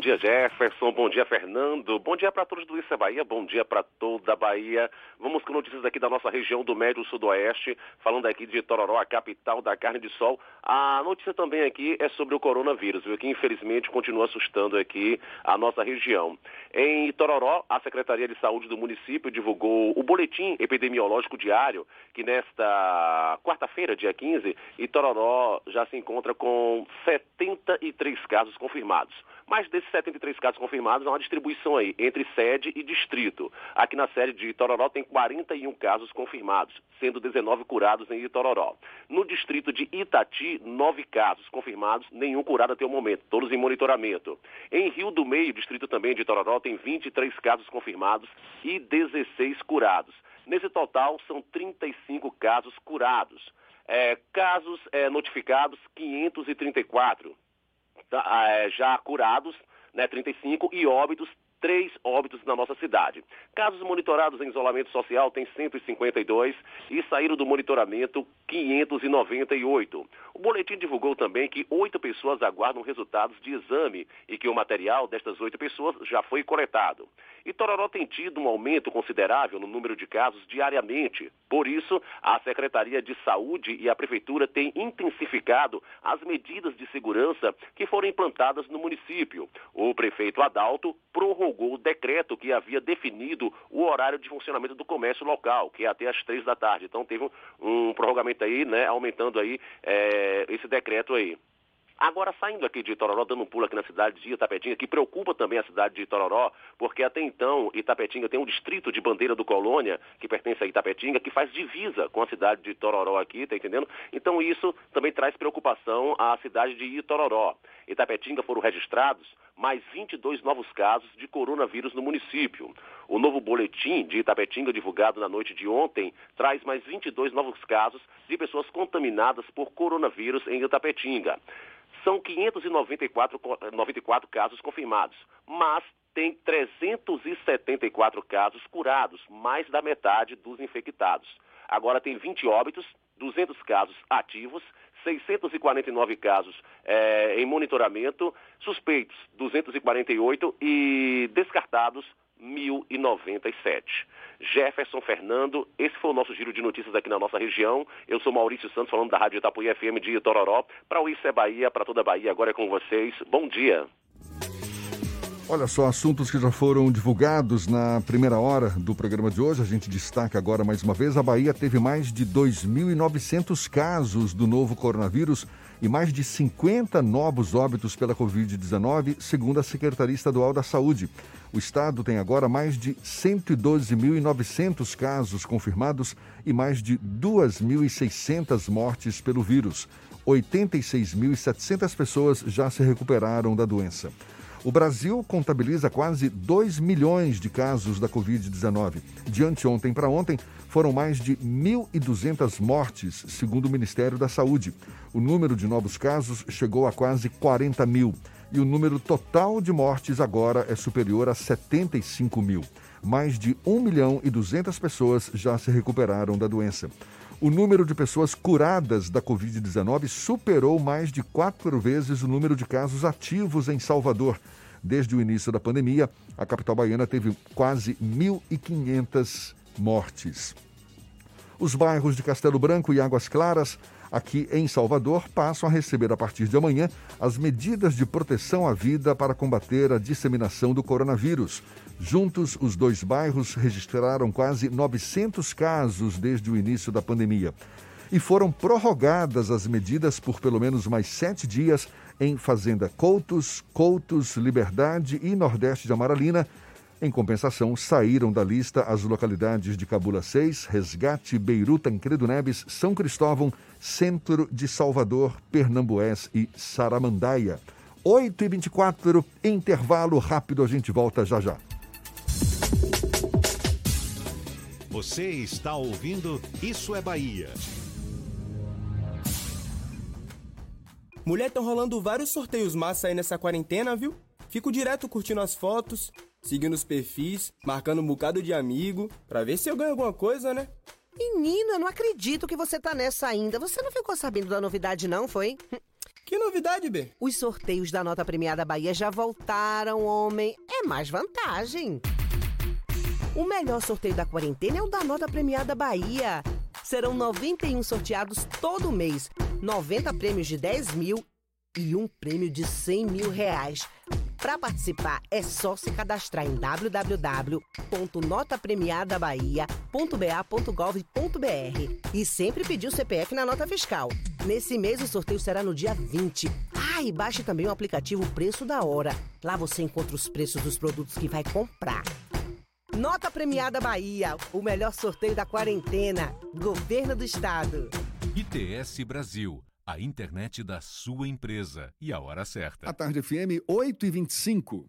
[SPEAKER 23] Bom
[SPEAKER 24] dia, Jefferson. Bom dia, Fernando. Bom dia para todos do Isso é Bahia. Bom dia para toda a Bahia. Vamos com notícias aqui da nossa região do Médio Sudoeste, falando aqui de Tororó, a capital da carne de sol. A notícia também aqui é sobre o coronavírus, viu? que infelizmente continua assustando aqui a nossa região. Em Tororó, a Secretaria de Saúde do município divulgou o boletim epidemiológico diário, que nesta quarta-feira, dia 15, e Tororó já se encontra com 73 casos confirmados. Mas desses 73 casos confirmados, há uma distribuição aí entre sede e distrito. Aqui na sede de Itororó tem 41 casos confirmados, sendo 19 curados em Itororó. No distrito de Itati, 9 casos confirmados, nenhum curado até o momento, todos em monitoramento. Em Rio do Meio, distrito também de Itororó, tem 23 casos confirmados e 16 curados. Nesse total, são 35 casos curados. É, casos é, notificados, 534 tá, é, já curados, né, 35, e óbitos, três óbitos na nossa cidade. Casos monitorados em isolamento social tem 152 e saíram do monitoramento 598. O boletim divulgou também que oito pessoas aguardam resultados de exame e que o material destas oito pessoas já foi coletado. E Tororó tem tido um aumento considerável no número de casos diariamente. Por isso, a Secretaria de Saúde e a Prefeitura têm intensificado as medidas de segurança que foram implantadas no município. O prefeito Adalto prorrogou o decreto que havia definido o horário de funcionamento do comércio local, que é até às três da tarde. Então teve um, um prorrogamento aí, né, aumentando aí é, esse decreto aí. Agora, saindo aqui de Itororó, dando um pulo aqui na cidade de Itapetinga, que preocupa também a cidade de Itororó, porque até então Itapetinga tem um distrito de bandeira do Colônia, que pertence a Itapetinga, que faz divisa com a cidade de Itororó aqui, tá entendendo? Então isso também traz preocupação à cidade de Itororó. Itapetinga foram registrados mais 22 novos casos de coronavírus no município. O novo boletim de Itapetinga, divulgado na noite de ontem, traz mais 22 novos casos de pessoas contaminadas por coronavírus em Itapetinga. São 594 94 casos confirmados, mas tem 374 casos curados, mais da metade dos infectados. Agora tem 20 óbitos, 200 casos ativos, 649 casos é, em monitoramento, suspeitos 248 e descartados 1.097. Jefferson Fernando, esse foi o nosso giro de notícias aqui na nossa região. Eu sou Maurício Santos, falando da Rádio Itapuí FM de Itororó. Para o Isso é Bahia, para toda a Bahia, agora é com vocês. Bom dia.
[SPEAKER 3] Olha só, assuntos que já foram divulgados na primeira hora do programa de hoje. A gente destaca agora mais uma vez: a Bahia teve mais de 2.900 casos do novo coronavírus e mais de 50 novos óbitos pela Covid-19, segundo a Secretaria Estadual da Saúde. O estado tem agora mais de 112.900 casos confirmados e mais de 2.600 mortes pelo vírus. 86.700 pessoas já se recuperaram da doença. O Brasil contabiliza quase 2 milhões de casos da Covid-19. De anteontem para ontem, foram mais de 1.200 mortes, segundo o Ministério da Saúde. O número de novos casos chegou a quase 40 mil. E o número total de mortes agora é superior a 75 mil. Mais de 1 milhão e 200 pessoas já se recuperaram da doença. O número de pessoas curadas da Covid-19 superou mais de quatro vezes o número de casos ativos em Salvador. Desde o início da pandemia, a capital baiana teve quase 1.500 mortes. Os bairros de Castelo Branco e Águas Claras, aqui em Salvador, passam a receber a partir de amanhã as medidas de proteção à vida para combater a disseminação do coronavírus. Juntos, os dois bairros registraram quase 900 casos desde o início da pandemia. E foram prorrogadas as medidas por pelo menos mais sete dias em Fazenda Coutos, Coutos, Liberdade e Nordeste de Amaralina. Em compensação, saíram da lista as localidades de Cabula 6, Resgate, Beiru, Tancredo Neves, São Cristóvão, Centro de Salvador, Pernambués e Saramandaia. 8 e 24 intervalo rápido, a gente volta já já.
[SPEAKER 1] Você está ouvindo Isso é Bahia.
[SPEAKER 17] Mulher, estão rolando vários sorteios massa aí nessa quarentena, viu? Fico direto curtindo as fotos, seguindo os perfis, marcando um bocado de amigo, pra ver se eu ganho alguma coisa, né?
[SPEAKER 18] Menino, eu não acredito que você tá nessa ainda. Você não ficou sabendo da novidade, não, foi?
[SPEAKER 17] Que novidade, B?
[SPEAKER 18] Os sorteios da nota premiada Bahia já voltaram, homem. É mais vantagem. O melhor sorteio da quarentena é o da nota premiada Bahia. Serão 91 sorteados todo mês, 90 prêmios de 10 mil e um prêmio de 100 mil reais. Para participar é só se cadastrar em www.notapremiadabahia.ba.gov.br e sempre pedir o CPF na nota fiscal. Nesse mês o sorteio será no dia 20. Ah, e baixe também o aplicativo Preço da Hora. Lá você encontra os preços dos produtos que vai comprar. Nota Premiada Bahia, o melhor sorteio da quarentena. Governo do Estado.
[SPEAKER 2] ITS Brasil, a internet da sua empresa. E a hora certa.
[SPEAKER 3] A tarde FM 8 e 25.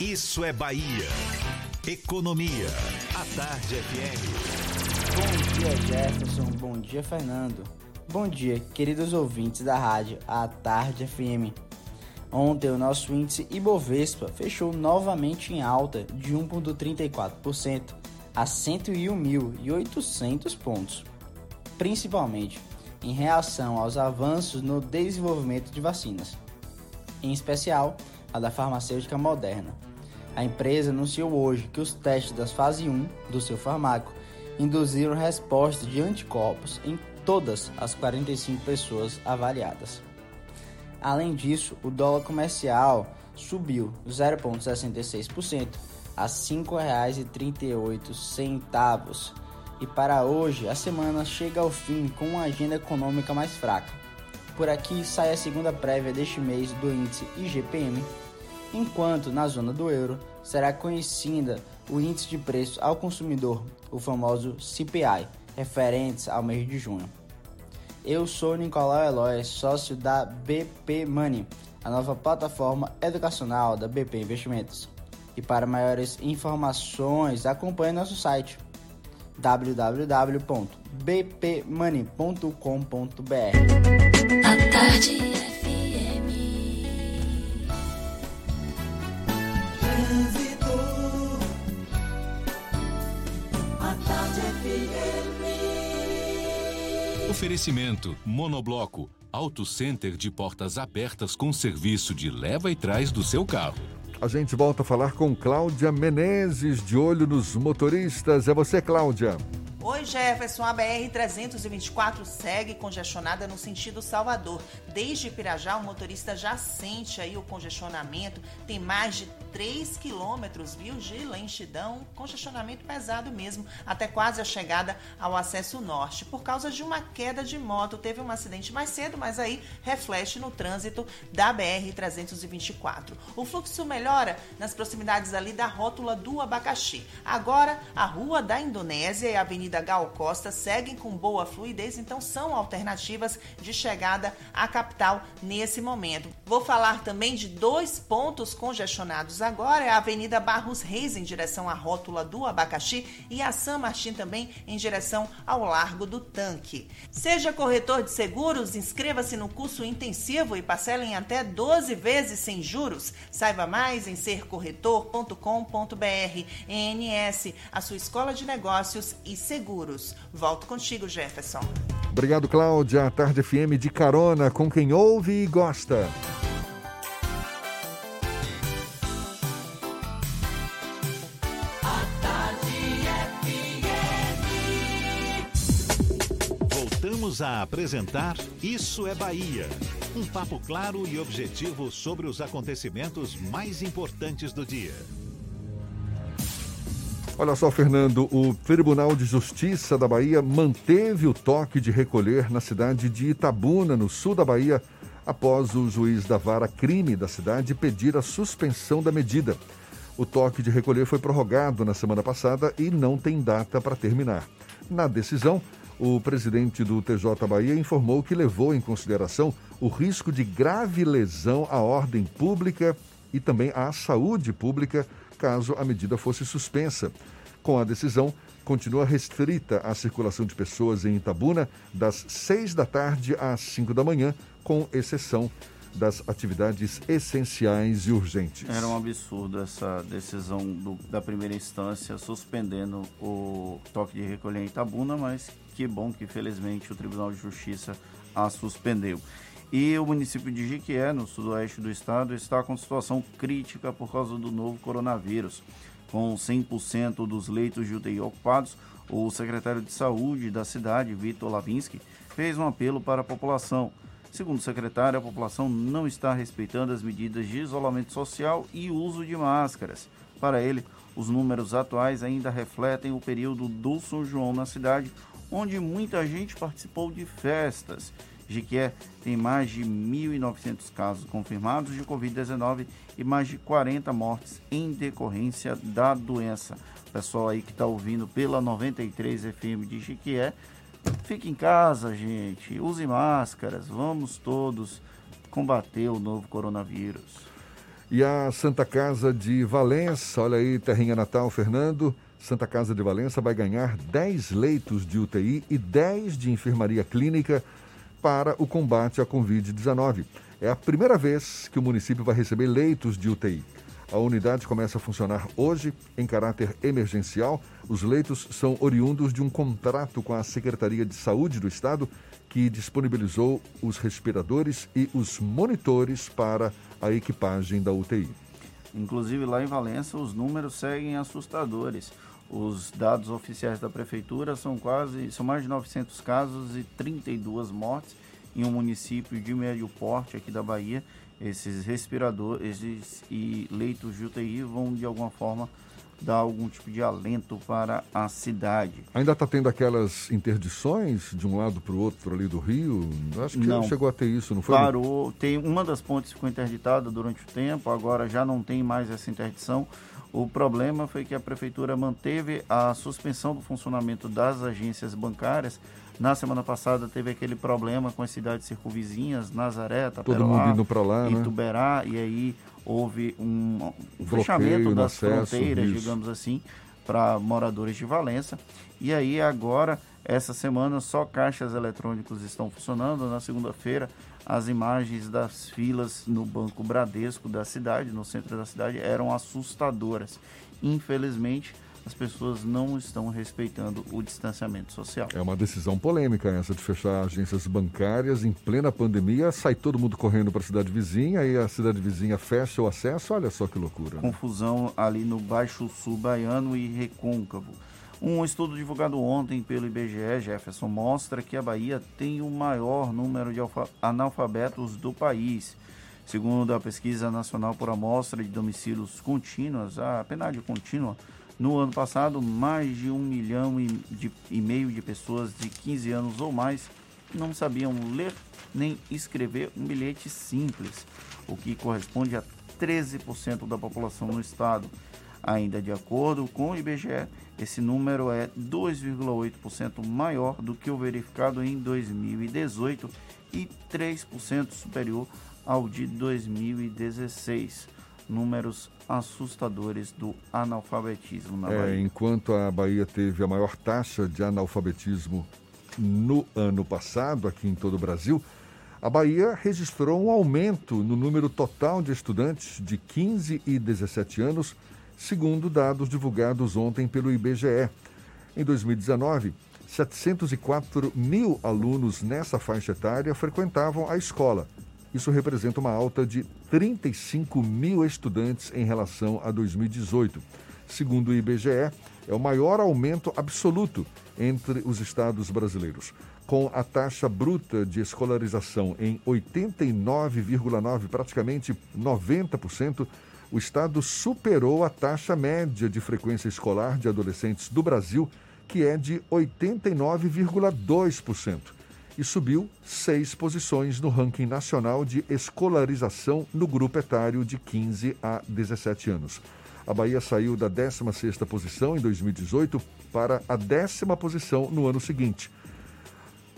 [SPEAKER 1] Isso é Bahia. Economia. A Tarde FM.
[SPEAKER 23] Bom dia, Jefferson. Bom dia, Fernando. Bom dia, queridos ouvintes da rádio A Tarde FM. Ontem o nosso índice Ibovespa fechou novamente em alta de 1,34% a 101.800 pontos, principalmente em reação aos avanços no desenvolvimento de vacinas. Em especial, a da farmacêutica Moderna. A empresa anunciou hoje que os testes da fase 1 do seu farmaco induziram resposta de anticorpos em todas as 45 pessoas avaliadas. Além disso, o dólar comercial subiu 0,66% a R$ 5,38. E para hoje, a semana chega ao fim com uma agenda econômica mais fraca. Por aqui sai a segunda prévia deste mês do índice IGPM, enquanto na zona do euro será conhecida o índice de preço ao consumidor, o famoso CPI, referentes ao mês de junho. Eu sou Nicolau Eloy, sócio da BP Money, a nova plataforma educacional da BP Investimentos. E para maiores informações, acompanhe nosso site www.bpmoney.com.br.
[SPEAKER 2] Oferecimento Monobloco, Auto Center de portas abertas com serviço de leva e trás do seu carro.
[SPEAKER 3] A gente volta a falar com Cláudia Menezes, de olho nos motoristas. É você, Cláudia.
[SPEAKER 6] Oi, Jefferson. A BR-324 segue congestionada no sentido Salvador. Desde Pirajá, o motorista já sente aí o congestionamento. Tem mais de 3 quilômetros, viu, de lentidão. Congestionamento pesado mesmo, até quase a chegada ao acesso norte. Por causa de uma queda de moto. Teve um acidente mais cedo, mas aí reflete no trânsito da BR-324. O fluxo melhora nas proximidades ali da rótula do Abacaxi. Agora, a Rua da Indonésia e a Avenida Gal Costa seguem com boa fluidez, então são alternativas de chegada à capital nesse momento. Vou falar também de dois pontos congestionados agora, é a Avenida Barros Reis em direção à rótula do Abacaxi e a San Martin também em direção ao Largo do Tanque. Seja corretor de seguros, inscreva-se no curso intensivo e parcela em até 12 vezes sem juros. Saiba mais em sercorretor.com.br. ENS, a sua escola de negócios e seguros. Volto contigo, Jefferson.
[SPEAKER 3] Obrigado, Cláudia. A Tarde FM de carona com quem ouve e gosta.
[SPEAKER 1] Voltamos a apresentar Isso é Bahia. Um papo claro e objetivo sobre os acontecimentos mais importantes do dia.
[SPEAKER 3] Olha só, Fernando, o Tribunal de Justiça da Bahia manteve o toque de recolher na cidade de Itabuna, no sul da Bahia, após o juiz da vara crime da cidade pedir a suspensão da medida. O toque de recolher foi prorrogado na semana passada e não tem data para terminar. Na decisão, o presidente do TJ Bahia informou que levou em consideração o risco de grave lesão à ordem pública e também à saúde pública caso a medida fosse suspensa. Com a decisão, continua restrita a circulação de pessoas em Itabuna das 6 da tarde às 5 da manhã, com exceção das atividades essenciais e urgentes.
[SPEAKER 4] Era um absurdo essa decisão do, da primeira instância suspendendo o toque de recolher em Itabuna, mas que bom que felizmente o Tribunal de Justiça a suspendeu. E o município de Jiquié, no sudoeste do estado, está com situação crítica por causa do novo coronavírus. Com 100% dos leitos de UTI ocupados, o secretário de Saúde da cidade, Vitor Lavinsky, fez um apelo para a população. Segundo o secretário, a população não está respeitando as medidas de isolamento social e uso de máscaras. Para ele, os números atuais ainda refletem o período do São João na cidade, onde muita gente participou de festas. Jiquié tem mais de 1.900 casos confirmados de Covid-19 e mais de 40 mortes em decorrência da doença. Pessoal aí que está ouvindo pela 93 FM de Jiquié, fique em casa, gente, use máscaras, vamos todos combater o novo coronavírus.
[SPEAKER 3] E a Santa Casa de Valença, olha aí, terrinha natal, Fernando. Santa Casa de Valença vai ganhar 10 leitos de UTI e 10 de enfermaria clínica para o combate à Covid-19. É a primeira vez que o município vai receber leitos de UTI. A unidade começa a funcionar hoje em caráter emergencial. Os leitos são oriundos de um contrato com a Secretaria de Saúde do Estado, que disponibilizou os respiradores e os monitores para a equipagem da UTI.
[SPEAKER 4] Inclusive lá em Valença os números seguem assustadores. Os dados oficiais da prefeitura são quase, são mais de 900 casos e 32 mortes em um município de médio porte aqui da Bahia. Esses respiradores esses, e leitos de UTI vão de alguma forma dar algum tipo de alento para a cidade.
[SPEAKER 3] Ainda está tendo aquelas interdições de um lado para o outro ali do Rio? Acho que não chegou a ter isso, não foi?
[SPEAKER 4] Parou. Tem uma das pontes ficou interditada durante o tempo, agora já não tem mais essa interdição. O problema foi que a prefeitura manteve a suspensão do funcionamento das agências bancárias. Na semana passada teve aquele problema com as cidades circunvizinhas, Nazaré, Taperoá,
[SPEAKER 3] Todo mundo indo para lá, né?
[SPEAKER 4] Ituberá, e aí houve um, um fechamento das acesso, fronteiras, isso. digamos assim, para moradores de Valença. E aí agora, essa semana, só caixas eletrônicos estão funcionando. Na segunda-feira, as imagens das filas no Banco Bradesco da cidade, no centro da cidade, eram assustadoras. Infelizmente, as pessoas não estão respeitando o distanciamento social.
[SPEAKER 3] É uma decisão polêmica essa de fechar agências bancárias em plena pandemia, sai todo mundo correndo para a cidade vizinha e a cidade vizinha fecha o acesso. Olha só que loucura. Né?
[SPEAKER 4] Confusão ali no Baixo Sul Baiano e Recôncavo. Um estudo divulgado ontem pelo IBGE, Jefferson, mostra que a Bahia tem o maior número de analfabetos do país. Segundo a Pesquisa Nacional por Amostra de Domicílios Contínuas, a PNAD contínua, no ano passado, mais de um milhão e, de, e meio de pessoas de 15 anos ou mais não sabiam ler nem escrever um bilhete simples, o que corresponde a 13% da população no estado. Ainda de acordo com o IBGE, esse número é 2,8% maior do que o verificado em 2018 e 3% superior ao de 2016. Números assustadores do analfabetismo na
[SPEAKER 3] é,
[SPEAKER 4] Bahia.
[SPEAKER 3] Enquanto a Bahia teve a maior taxa de analfabetismo no ano passado, aqui em todo o Brasil, a Bahia registrou um aumento no número total de estudantes de 15 e 17 anos segundo dados divulgados ontem pelo IBGE. Em 2019, 704 mil alunos nessa faixa etária frequentavam a escola. Isso representa uma alta de 35 mil estudantes em relação a 2018. Segundo o IBGE, é o maior aumento absoluto entre os estados brasileiros. Com a taxa bruta de escolarização em 89,9%, praticamente 90%, o estado superou a taxa média de frequência escolar de adolescentes do Brasil, que é de 89,2%, e subiu seis posições no ranking nacional de escolarização no grupo etário de 15 a 17 anos. A Bahia saiu da 16ª posição em 2018 para a décima posição no ano seguinte.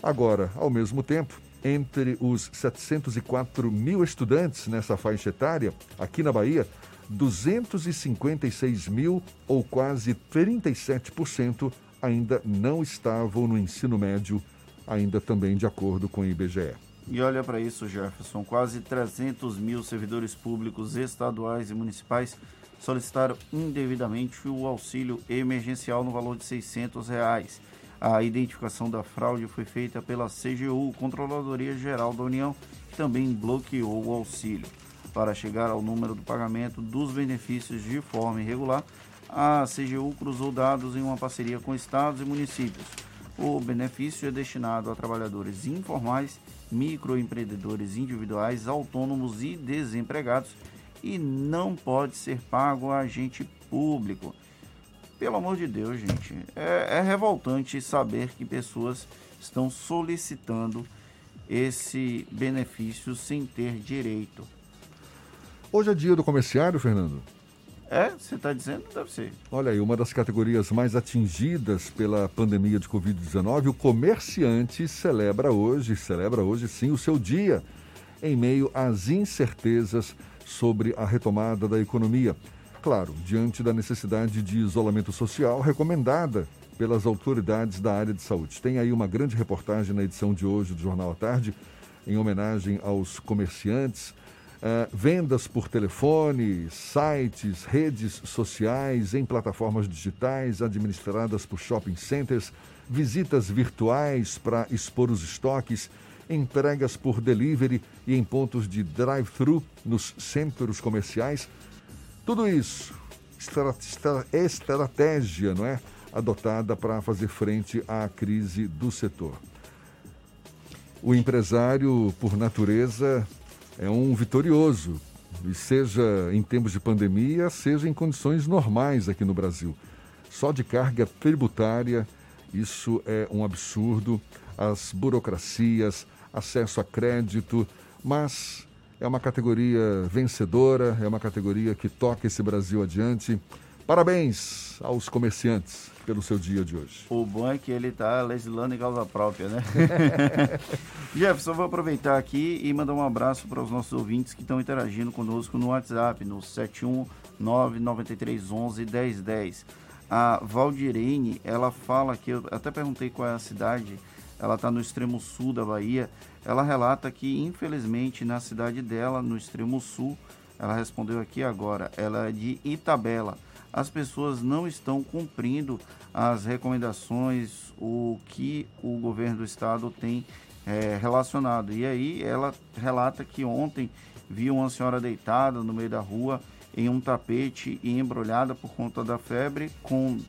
[SPEAKER 3] Agora, ao mesmo tempo, entre os 704 mil estudantes nessa faixa etária, aqui na Bahia, 256 mil, ou quase 37%, ainda não estavam no ensino médio, ainda também de acordo com o IBGE.
[SPEAKER 4] E olha para isso, Jefferson, quase 300 mil servidores públicos estaduais e municipais solicitaram indevidamente o auxílio emergencial no valor de 600 reais. A identificação da fraude foi feita pela CGU, Controladoria Geral da União, que também bloqueou o auxílio. Para chegar ao número do pagamento dos benefícios de forma irregular, a CGU cruzou dados em uma parceria com estados e municípios. O benefício é destinado a trabalhadores informais, microempreendedores individuais, autônomos e desempregados e não pode ser pago a agente público. Pelo amor de Deus, gente, é, é revoltante saber que pessoas estão solicitando esse benefício sem ter direito.
[SPEAKER 3] Hoje é dia do comerciário, Fernando?
[SPEAKER 4] É, você está dizendo? Deve ser.
[SPEAKER 3] Olha aí, uma das categorias mais atingidas pela pandemia de Covid-19, o comerciante celebra hoje, celebra hoje sim o seu dia, em meio às incertezas sobre a retomada da economia. Claro, diante da necessidade de isolamento social recomendada pelas autoridades da área de saúde. Tem aí uma grande reportagem na edição de hoje do Jornal à Tarde, em homenagem aos comerciantes. Uh, vendas por telefone, sites, redes sociais, em plataformas digitais administradas por shopping centers, visitas virtuais para expor os estoques entregas por delivery e em pontos de drive-thru nos centros comerciais. Tudo isso, estratégia, não é? Adotada para fazer frente à crise do setor. O empresário, por natureza, é um vitorioso, seja em tempos de pandemia, seja em condições normais aqui no Brasil. Só de carga tributária, isso é um absurdo. As burocracias, acesso a crédito, mas é uma categoria vencedora, é uma categoria que toca esse Brasil adiante. Parabéns aos comerciantes pelo seu dia de hoje.
[SPEAKER 4] O bom é que ele está legislando em causa própria, né? Jefferson, vou aproveitar aqui e mandar um abraço para os nossos ouvintes que estão interagindo conosco no WhatsApp, no 71993111010. A Valdirene, ela fala que, eu até perguntei qual é a cidade ela está no extremo sul da Bahia. Ela relata que, infelizmente, na cidade dela, no extremo sul, ela respondeu aqui agora, ela é de Itabela. As pessoas não estão cumprindo as recomendações, o que o governo do estado tem é, relacionado. E aí ela relata que ontem viu uma senhora deitada no meio da rua em um tapete e embrulhada por conta da febre, com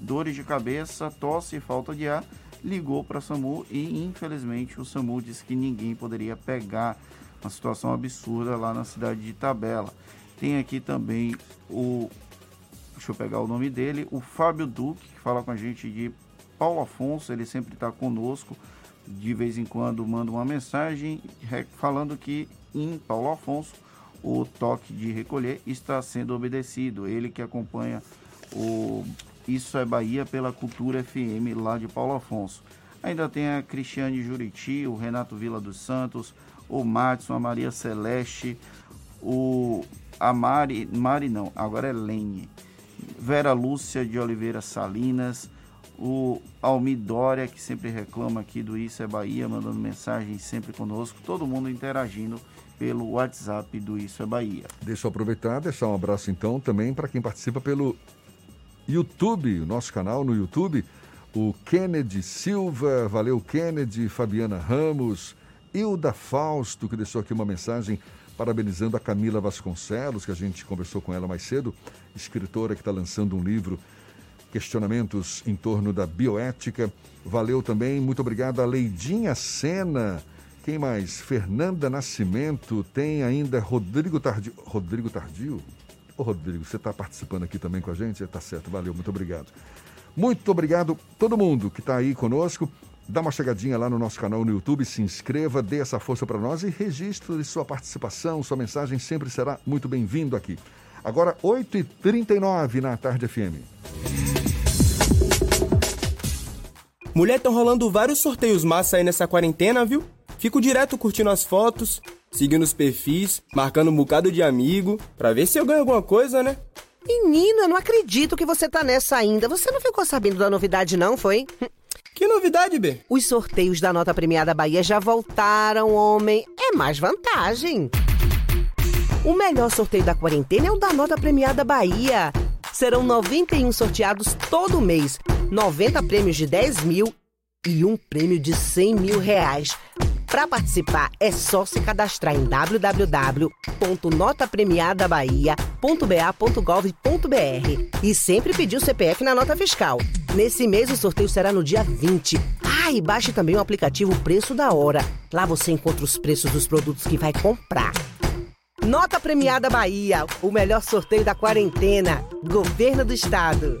[SPEAKER 4] dores de cabeça, tosse e falta de ar ligou para a SAMU e infelizmente o SAMU disse que ninguém poderia pegar uma situação absurda lá na cidade de Tabela. Tem aqui também o deixa eu pegar o nome dele, o Fábio Duque, que fala com a gente de Paulo Afonso, ele sempre está conosco, de vez em quando manda uma mensagem falando que em Paulo Afonso o toque de recolher está sendo obedecido. Ele que acompanha o isso é Bahia pela Cultura FM lá de Paulo Afonso. Ainda tem a Cristiane Juriti, o Renato Vila dos Santos, o Matson, a Maria Celeste, o a Mari, Mari não, agora é Lene. Vera Lúcia de Oliveira Salinas, o Almidória, que sempre reclama aqui do Isso é Bahia, mandando mensagem sempre conosco, todo mundo interagindo pelo WhatsApp do Isso é Bahia.
[SPEAKER 3] Deixa eu aproveitar, deixar um abraço então também para quem participa pelo YouTube, nosso canal no YouTube, o Kennedy Silva, valeu Kennedy, Fabiana Ramos, Hilda Fausto, que deixou aqui uma mensagem parabenizando a Camila Vasconcelos, que a gente conversou com ela mais cedo, escritora que está lançando um livro, Questionamentos em torno da bioética. Valeu também, muito obrigado a Leidinha Sena. Quem mais? Fernanda Nascimento, tem ainda Rodrigo Tardio. Rodrigo Tardio? Ô, Rodrigo, você está participando aqui também com a gente? Está certo, valeu, muito obrigado. Muito obrigado todo mundo que está aí conosco. Dá uma chegadinha lá no nosso canal no YouTube, se inscreva, dê essa força para nós e registre sua participação, sua mensagem sempre será muito bem-vindo aqui. Agora, 8h39 na Tarde FM.
[SPEAKER 17] Mulher, estão rolando vários sorteios massa aí nessa quarentena, viu? Fico direto curtindo as fotos, seguindo os perfis, marcando um bocado de amigo, pra ver se eu ganho alguma coisa, né?
[SPEAKER 18] Menina, não acredito que você tá nessa ainda. Você não ficou sabendo da novidade, não, foi?
[SPEAKER 17] Que novidade, B?
[SPEAKER 18] Os sorteios da Nota Premiada Bahia já voltaram, homem. É mais vantagem. O melhor sorteio da quarentena é o da Nota Premiada Bahia. Serão 91 sorteados todo mês, 90 prêmios de 10 mil e um prêmio de 100 mil reais. Para participar é só se cadastrar em www.notapremiadabahia.ba.gov.br e sempre pedir o CPF na nota fiscal. Nesse mês o sorteio será no dia 20. Ah, e baixe também o aplicativo Preço da Hora. Lá você encontra os preços dos produtos que vai comprar. Nota Premiada Bahia, o melhor sorteio da quarentena. Governo do Estado.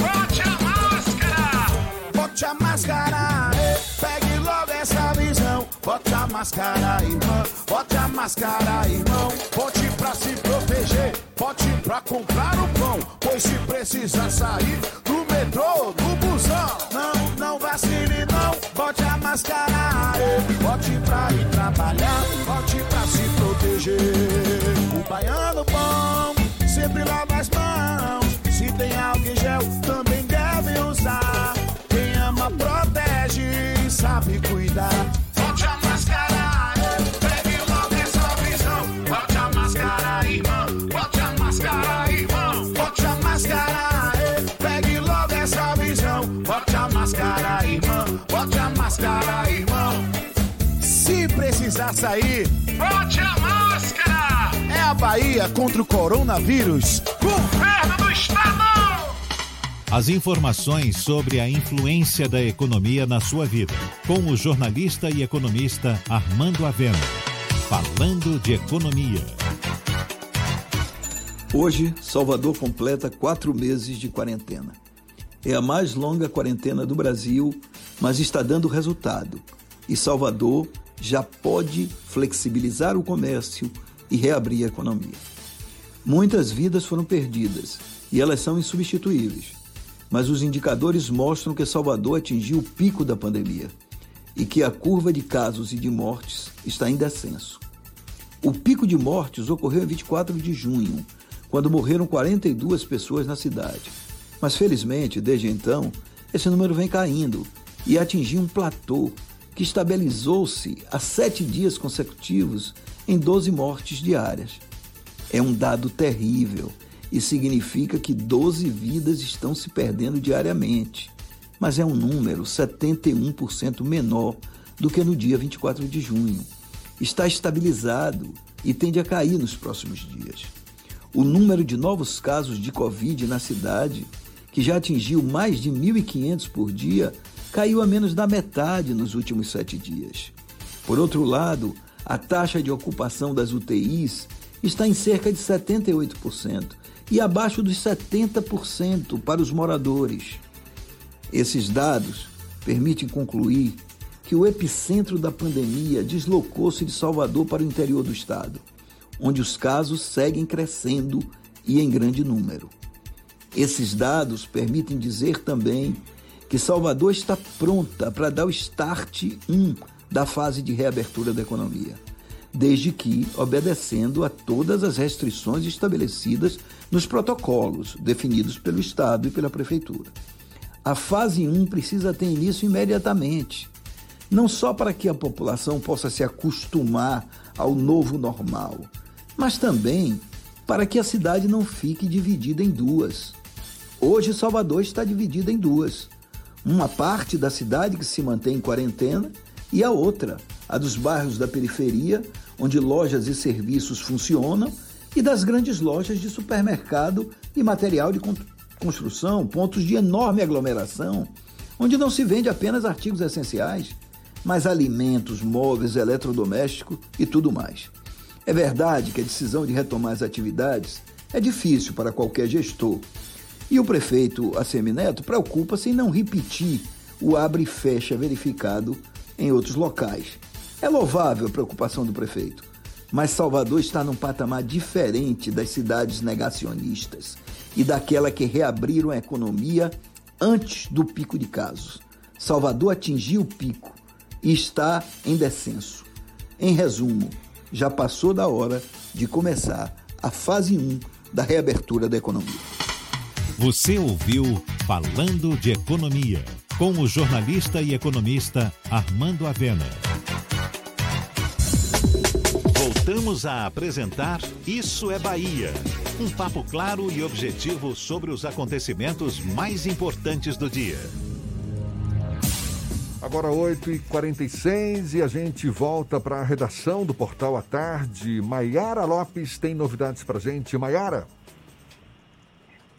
[SPEAKER 12] Bote a máscara, bote a máscara, pegue logo essa visão. Bote a máscara, irmão, bote a máscara, irmão. Bote pra se proteger, bote pra comprar o pão. Pois se precisar sair do metrô, do busão, não, não vacile não. Bote a máscara, bote pra ir trabalhar, bote pra se proteger. O baiano bom também deve usar. Quem ama, protege, sabe cuidar. Bote a máscara, pegue logo essa visão. Bote a máscara, irmão. Bote a máscara, irmão. Bote a máscara, pegue logo essa visão. Bote a máscara, irmão. Bote a máscara, irmão. Se precisar sair, bote a máscara. É a Bahia contra o coronavírus. Governo.
[SPEAKER 1] As informações sobre a influência da economia na sua vida, com o jornalista e economista Armando Avena. Falando de economia.
[SPEAKER 25] Hoje, Salvador completa quatro meses de quarentena. É a mais longa quarentena do Brasil, mas está dando resultado. E Salvador já pode flexibilizar o comércio e reabrir a economia. Muitas vidas foram perdidas e elas são insubstituíveis mas os indicadores mostram que Salvador atingiu o pico da pandemia e que a curva de casos e de mortes está em descenso. O pico de mortes ocorreu em 24 de junho, quando morreram 42 pessoas na cidade. Mas felizmente, desde então, esse número vem caindo e atingiu um platô que estabilizou-se há sete dias consecutivos em 12 mortes diárias. É um dado terrível e significa que 12 vidas estão se perdendo diariamente, mas é um número 71% menor do que no dia 24 de junho. Está estabilizado e tende a cair nos próximos dias. O número de novos casos de Covid na cidade, que já atingiu mais de 1.500 por dia, caiu a menos da metade nos últimos sete dias. Por outro lado, a taxa de ocupação das UTIs está em cerca de 78%, e abaixo dos 70% para os moradores. Esses dados permitem concluir que o epicentro da pandemia deslocou-se de Salvador para o interior do estado, onde os casos seguem crescendo e em grande número. Esses dados permitem dizer também que Salvador está pronta para dar o start 1 da fase de reabertura da economia desde que obedecendo a todas as restrições estabelecidas nos protocolos definidos pelo Estado e pela Prefeitura. A fase 1 precisa ter início imediatamente, não só para que a população possa se acostumar ao novo normal, mas também para que a cidade não fique dividida em duas. Hoje, Salvador está dividida em duas. Uma parte da cidade que se mantém em quarentena e a outra, a dos bairros da periferia, onde lojas e serviços funcionam, e das grandes lojas de supermercado e material de construção, pontos de enorme aglomeração, onde não se vende apenas artigos essenciais, mas alimentos, móveis, eletrodomésticos e tudo mais. É verdade que a decisão de retomar as atividades é difícil para qualquer gestor. E o prefeito Assemineto preocupa-se em não repetir o abre e fecha verificado em outros locais. É louvável a preocupação do prefeito, mas Salvador está num patamar diferente das cidades negacionistas e daquela que reabriram a economia antes do pico de casos. Salvador atingiu o pico e está em descenso. Em resumo, já passou da hora de começar a fase 1 da reabertura da economia.
[SPEAKER 1] Você ouviu Falando de Economia, com o jornalista e economista Armando Avena. Voltamos a apresentar Isso é Bahia. Um papo claro e objetivo sobre os acontecimentos mais importantes do dia.
[SPEAKER 3] Agora 8h46 e a gente volta para a redação do Portal à Tarde. Maiara Lopes tem novidades para gente. Maiara.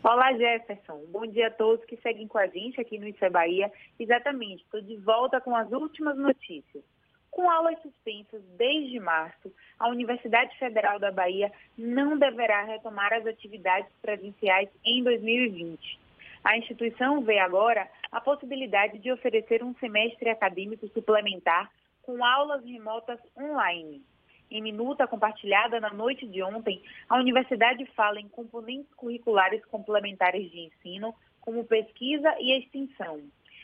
[SPEAKER 14] Olá, Jefferson. Bom dia a todos que seguem com a gente aqui no Isso é Bahia. Exatamente, estou de volta com as últimas notícias. Com aulas suspensas desde março, a Universidade Federal da Bahia não deverá retomar as atividades presenciais em 2020. A instituição vê agora a possibilidade de oferecer um semestre acadêmico suplementar com aulas remotas online. Em minuta compartilhada na noite de ontem, a universidade fala em componentes curriculares complementares de ensino, como pesquisa e extensão.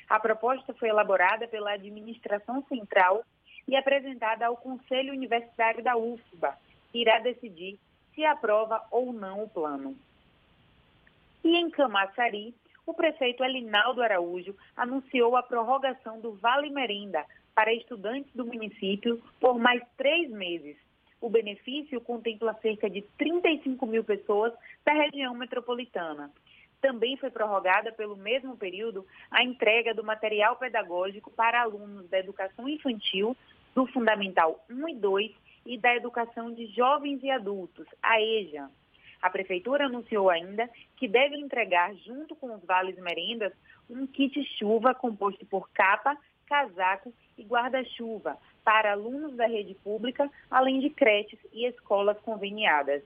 [SPEAKER 14] A proposta foi elaborada pela administração central e apresentada ao Conselho Universitário da UFBA, que irá decidir se aprova ou não o plano. E em Camaçari, o prefeito Elinaldo Araújo anunciou a prorrogação do Vale Merenda para estudantes do município por mais três meses. O benefício contempla cerca de 35 mil pessoas da região metropolitana. Também foi prorrogada pelo mesmo período a entrega do material pedagógico para alunos da educação infantil, do Fundamental 1 e 2 e da educação de jovens e adultos, a EJA. A Prefeitura anunciou ainda que deve entregar, junto com os vales merendas, um kit chuva composto por capa, casaco e guarda-chuva para alunos da rede pública, além de creches e escolas conveniadas.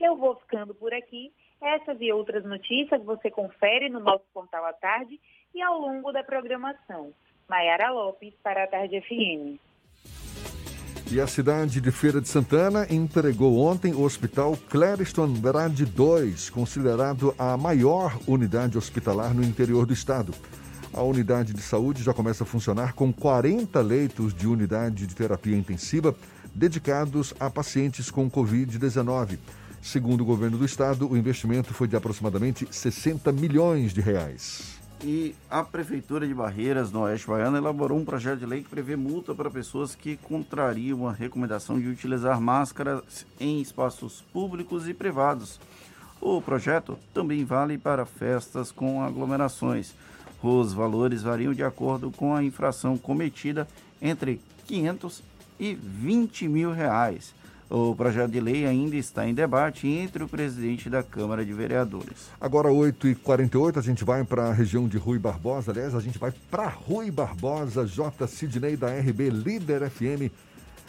[SPEAKER 14] Eu vou ficando por aqui. Essas e outras notícias você confere no nosso portal à tarde e ao longo da programação. Maiara Lopes, para a Tarde FM.
[SPEAKER 3] E a cidade de Feira de Santana entregou ontem o Hospital Clériston Andrade II, considerado a maior unidade hospitalar no interior do estado. A unidade de saúde já começa a funcionar com 40 leitos de unidade de terapia intensiva dedicados a pacientes com Covid-19. Segundo o governo do estado, o investimento foi de aproximadamente 60 milhões de reais.
[SPEAKER 4] E a Prefeitura de Barreiras, no Oeste Baiano, elaborou um projeto de lei que prevê multa para pessoas que contrariam a recomendação de utilizar máscaras em espaços públicos e privados. O projeto também vale para festas com aglomerações. Os valores variam de acordo com a infração cometida entre 500 e 20 mil reais. O projeto de lei ainda está em debate entre o presidente da Câmara de Vereadores.
[SPEAKER 3] Agora, 8h48, a gente vai para a região de Rui Barbosa. Aliás, a gente vai para Rui Barbosa, J. Sidney da RB Líder FM.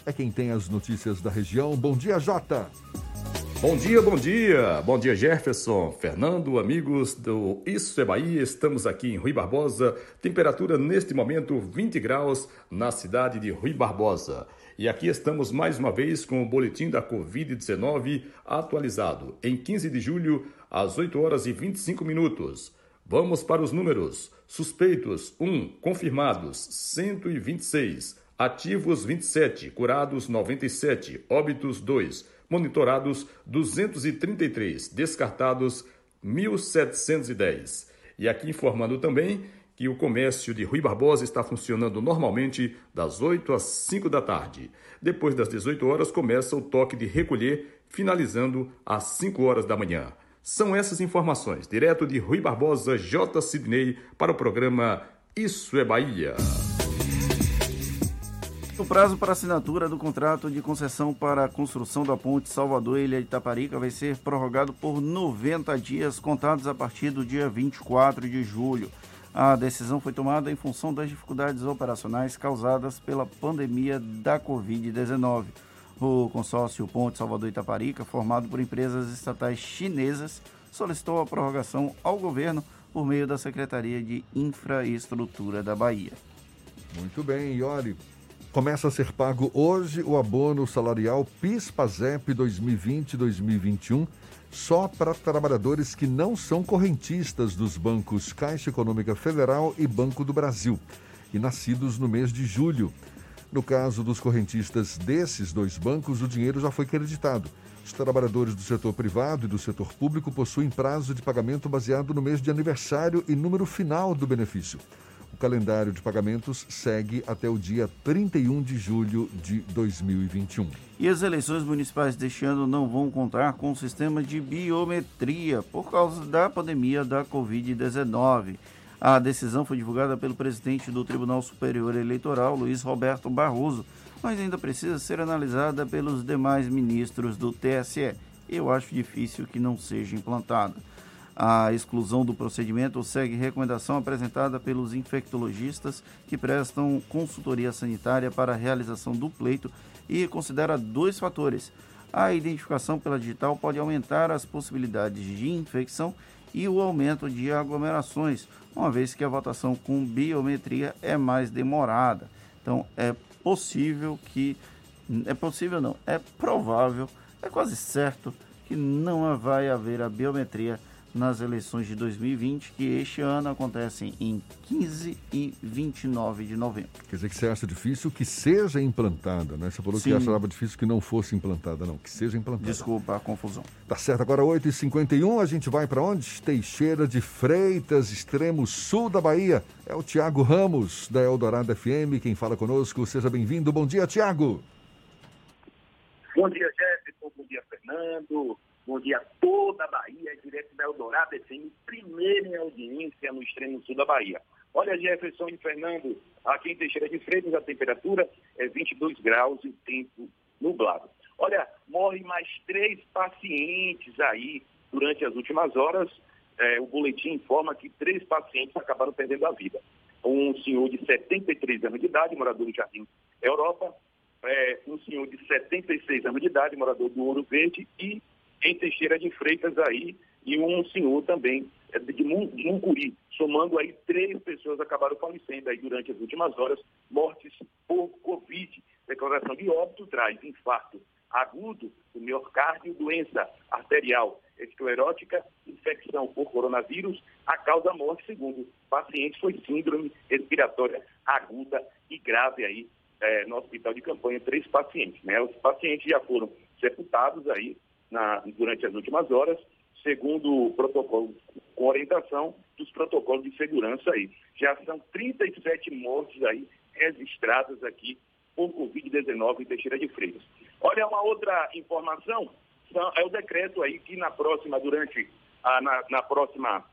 [SPEAKER 3] É quem tem as notícias da região. Bom dia, Jota.
[SPEAKER 26] Bom dia, bom dia. Bom dia, Jefferson, Fernando, amigos do Isso é Bahia. Estamos aqui em Rui Barbosa. Temperatura neste momento 20 graus na cidade de Rui Barbosa. E aqui estamos mais uma vez com o boletim da Covid-19 atualizado em 15 de julho, às 8 horas e 25 minutos. Vamos para os números. Suspeitos 1, confirmados 126, ativos 27, curados 97, óbitos 2, monitorados 233, descartados 1710. E aqui informando também que o comércio de Rui Barbosa está funcionando normalmente das 8 às 5 da tarde. Depois das 18 horas começa o toque de recolher, finalizando às 5 horas da manhã. São essas informações, direto de Rui Barbosa, J. Sidney, para o programa Isso é Bahia.
[SPEAKER 4] O prazo para assinatura do contrato de concessão para a construção da ponte Salvador-Ilha de Itaparica vai ser prorrogado por 90 dias, contados a partir do dia 24 de julho. A decisão foi tomada em função das dificuldades operacionais causadas pela pandemia da Covid-19. O consórcio Ponte Salvador Itaparica, formado por empresas estatais chinesas, solicitou a prorrogação ao governo por meio da Secretaria de Infraestrutura da Bahia.
[SPEAKER 3] Muito bem, e começa a ser pago hoje o abono salarial PIS-PASEP 2020-2021 só para trabalhadores que não são correntistas dos bancos Caixa Econômica Federal e Banco do Brasil e nascidos no mês de julho. No caso dos correntistas desses dois bancos, o dinheiro já foi creditado. Os trabalhadores do setor privado e do setor público possuem prazo de pagamento baseado no mês de aniversário e número final do benefício. Calendário de pagamentos segue até o dia 31 de julho de 2021.
[SPEAKER 4] E as eleições municipais deste ano não vão contar com o sistema de biometria por causa da pandemia da Covid-19. A decisão foi divulgada pelo presidente do Tribunal Superior Eleitoral, Luiz Roberto Barroso, mas ainda precisa ser analisada pelos demais ministros do TSE. Eu acho difícil que não seja implantada. A exclusão do procedimento segue recomendação apresentada pelos infectologistas que prestam consultoria sanitária para a realização do pleito e considera dois fatores. A identificação pela digital pode aumentar as possibilidades de infecção e o aumento de aglomerações, uma vez que a votação com biometria é mais demorada. Então, é possível que. É possível não, é provável, é quase certo que não vai haver a biometria nas eleições de 2020, que este ano acontecem em 15 e 29 de novembro.
[SPEAKER 3] Quer dizer que você acha difícil que seja implantada, né? Você falou Sim. que achava difícil que não fosse implantada, não, que seja implantada.
[SPEAKER 4] Desculpa a confusão.
[SPEAKER 3] Tá certo, agora 8h51, a gente vai para onde? Teixeira de Freitas, extremo sul da Bahia. É o Tiago Ramos, da Eldorado FM, quem fala conosco. Seja bem-vindo. Bom dia, Tiago.
[SPEAKER 22] Bom dia, Jefferson. Bom dia, Fernando. Bom dia a toda a Bahia, direto da Eldorado FM, primeiro em audiência no extremo sul da Bahia. Olha, Jefferson e Fernando, aqui em Teixeira de Freitas a temperatura é 22 graus e o tempo nublado. Olha, morrem mais três pacientes aí durante as últimas horas. É, o boletim informa que três pacientes acabaram perdendo a vida. Um senhor de 73 anos de idade, morador do Jardim Europa, é, um senhor de 76 anos de idade, morador do Ouro Verde, e em Teixeira de Freitas aí e um senhor também é, de Muncuri, somando aí três pessoas acabaram falecendo aí durante as últimas horas, mortes por Covid. Declaração de óbito traz infarto agudo do miocárdio, doença arterial esclerótica, infecção por coronavírus, a causa morte, segundo pacientes, foi síndrome respiratória aguda e grave aí é, no hospital de campanha, três pacientes. Né? Os pacientes já foram sepultados aí na, durante as últimas horas, segundo o protocolo, com orientação dos protocolos de segurança aí. Já são 37 mortes aí registradas aqui por Covid-19 em Teixeira de Freitas. Olha, uma outra informação é o decreto aí que na próxima, durante a, na, na próxima,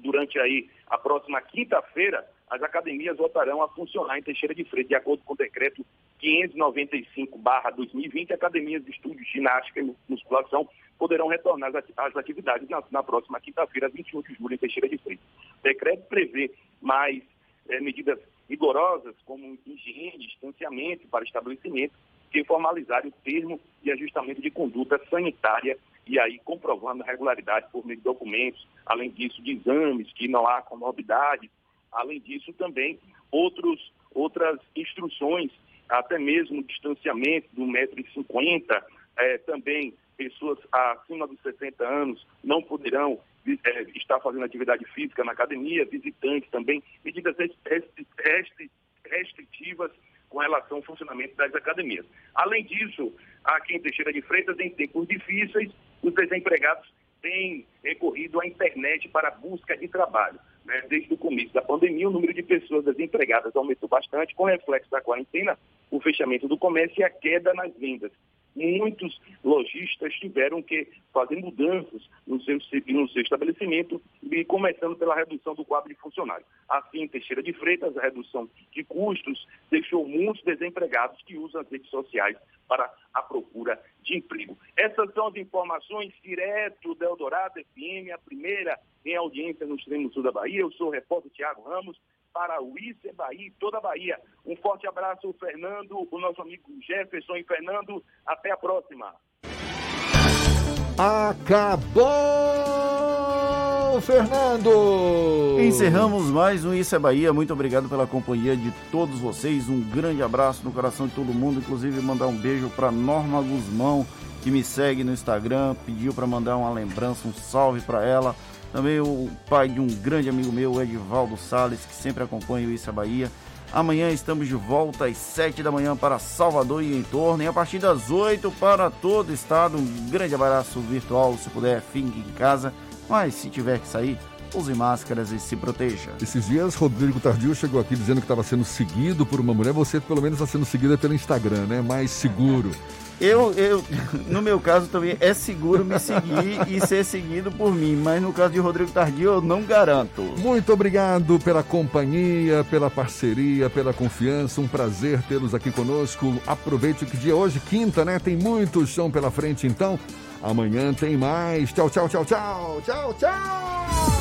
[SPEAKER 22] durante aí a próxima quinta-feira, as academias voltarão a funcionar em Teixeira de Freitas, de acordo com o decreto 595-2020, academias de estudos, ginástica e musculação poderão retornar às atividades na, na próxima quinta-feira, 21 de julho, em Teixeira de Freitas. O decreto prevê mais é, medidas rigorosas, como higiene, distanciamento para estabelecimento, que formalizarem o termo de ajustamento de conduta sanitária e aí comprovando a regularidade por meio de documentos, além disso, de exames, que não há comorbidade, além disso também outros, outras instruções até mesmo distanciamento de 1,50m, é, também pessoas acima dos 60 anos não poderão é, estar fazendo atividade física na academia, visitantes também, medidas restritivas com relação ao funcionamento das academias. Além disso, aqui em Teixeira de Freitas, em tempos difíceis, os desempregados têm recorrido à internet para busca de trabalho. Né? Desde o começo da pandemia, o número de pessoas desempregadas aumentou bastante, com reflexo da quarentena, o fechamento do comércio e a queda nas vendas. Muitos lojistas tiveram que fazer mudanças no seu, no seu estabelecimento e começando pela redução do quadro de funcionários. Assim, em Teixeira de Freitas, a redução de custos deixou muitos desempregados que usam as redes sociais para a procura de emprego. Essas são as informações direto da Eldorado FM, a primeira em audiência no extremo sul da Bahia. Eu sou o repórter Tiago Ramos para o Icer Bahia e toda a Bahia. Um forte abraço, Fernando, o nosso amigo Jefferson e Fernando. Até a próxima.
[SPEAKER 3] Acabou, Fernando!
[SPEAKER 4] Encerramos mais um Isso é Bahia. Muito obrigado pela companhia de todos vocês. Um grande abraço no coração de todo mundo. Inclusive, mandar um beijo para Norma Guzmão, que me segue no Instagram. Pediu para mandar uma lembrança, um salve para ela. Também o pai de um grande amigo meu, Edivaldo Sales, que sempre acompanha o Isso é Bahia. Amanhã estamos de volta às 7 da manhã para Salvador e em torno, e a partir das 8 para todo o estado. Um grande abraço virtual, se puder, fique em casa, mas se tiver que sair, use máscaras e se proteja.
[SPEAKER 3] Esses dias, Rodrigo Tardio chegou aqui dizendo que estava sendo seguido por uma mulher. Você, pelo menos, está sendo seguida pelo Instagram, né? Mais seguro.
[SPEAKER 4] Eu, eu, no meu caso também é seguro me seguir e ser seguido por mim, mas no caso de Rodrigo Tardio eu não garanto.
[SPEAKER 3] Muito obrigado pela companhia, pela parceria, pela confiança. Um prazer tê-los aqui conosco. Aproveite que dia hoje, quinta, né? Tem muito chão pela frente, então. Amanhã tem mais. Tchau, tchau, tchau, tchau. Tchau, tchau.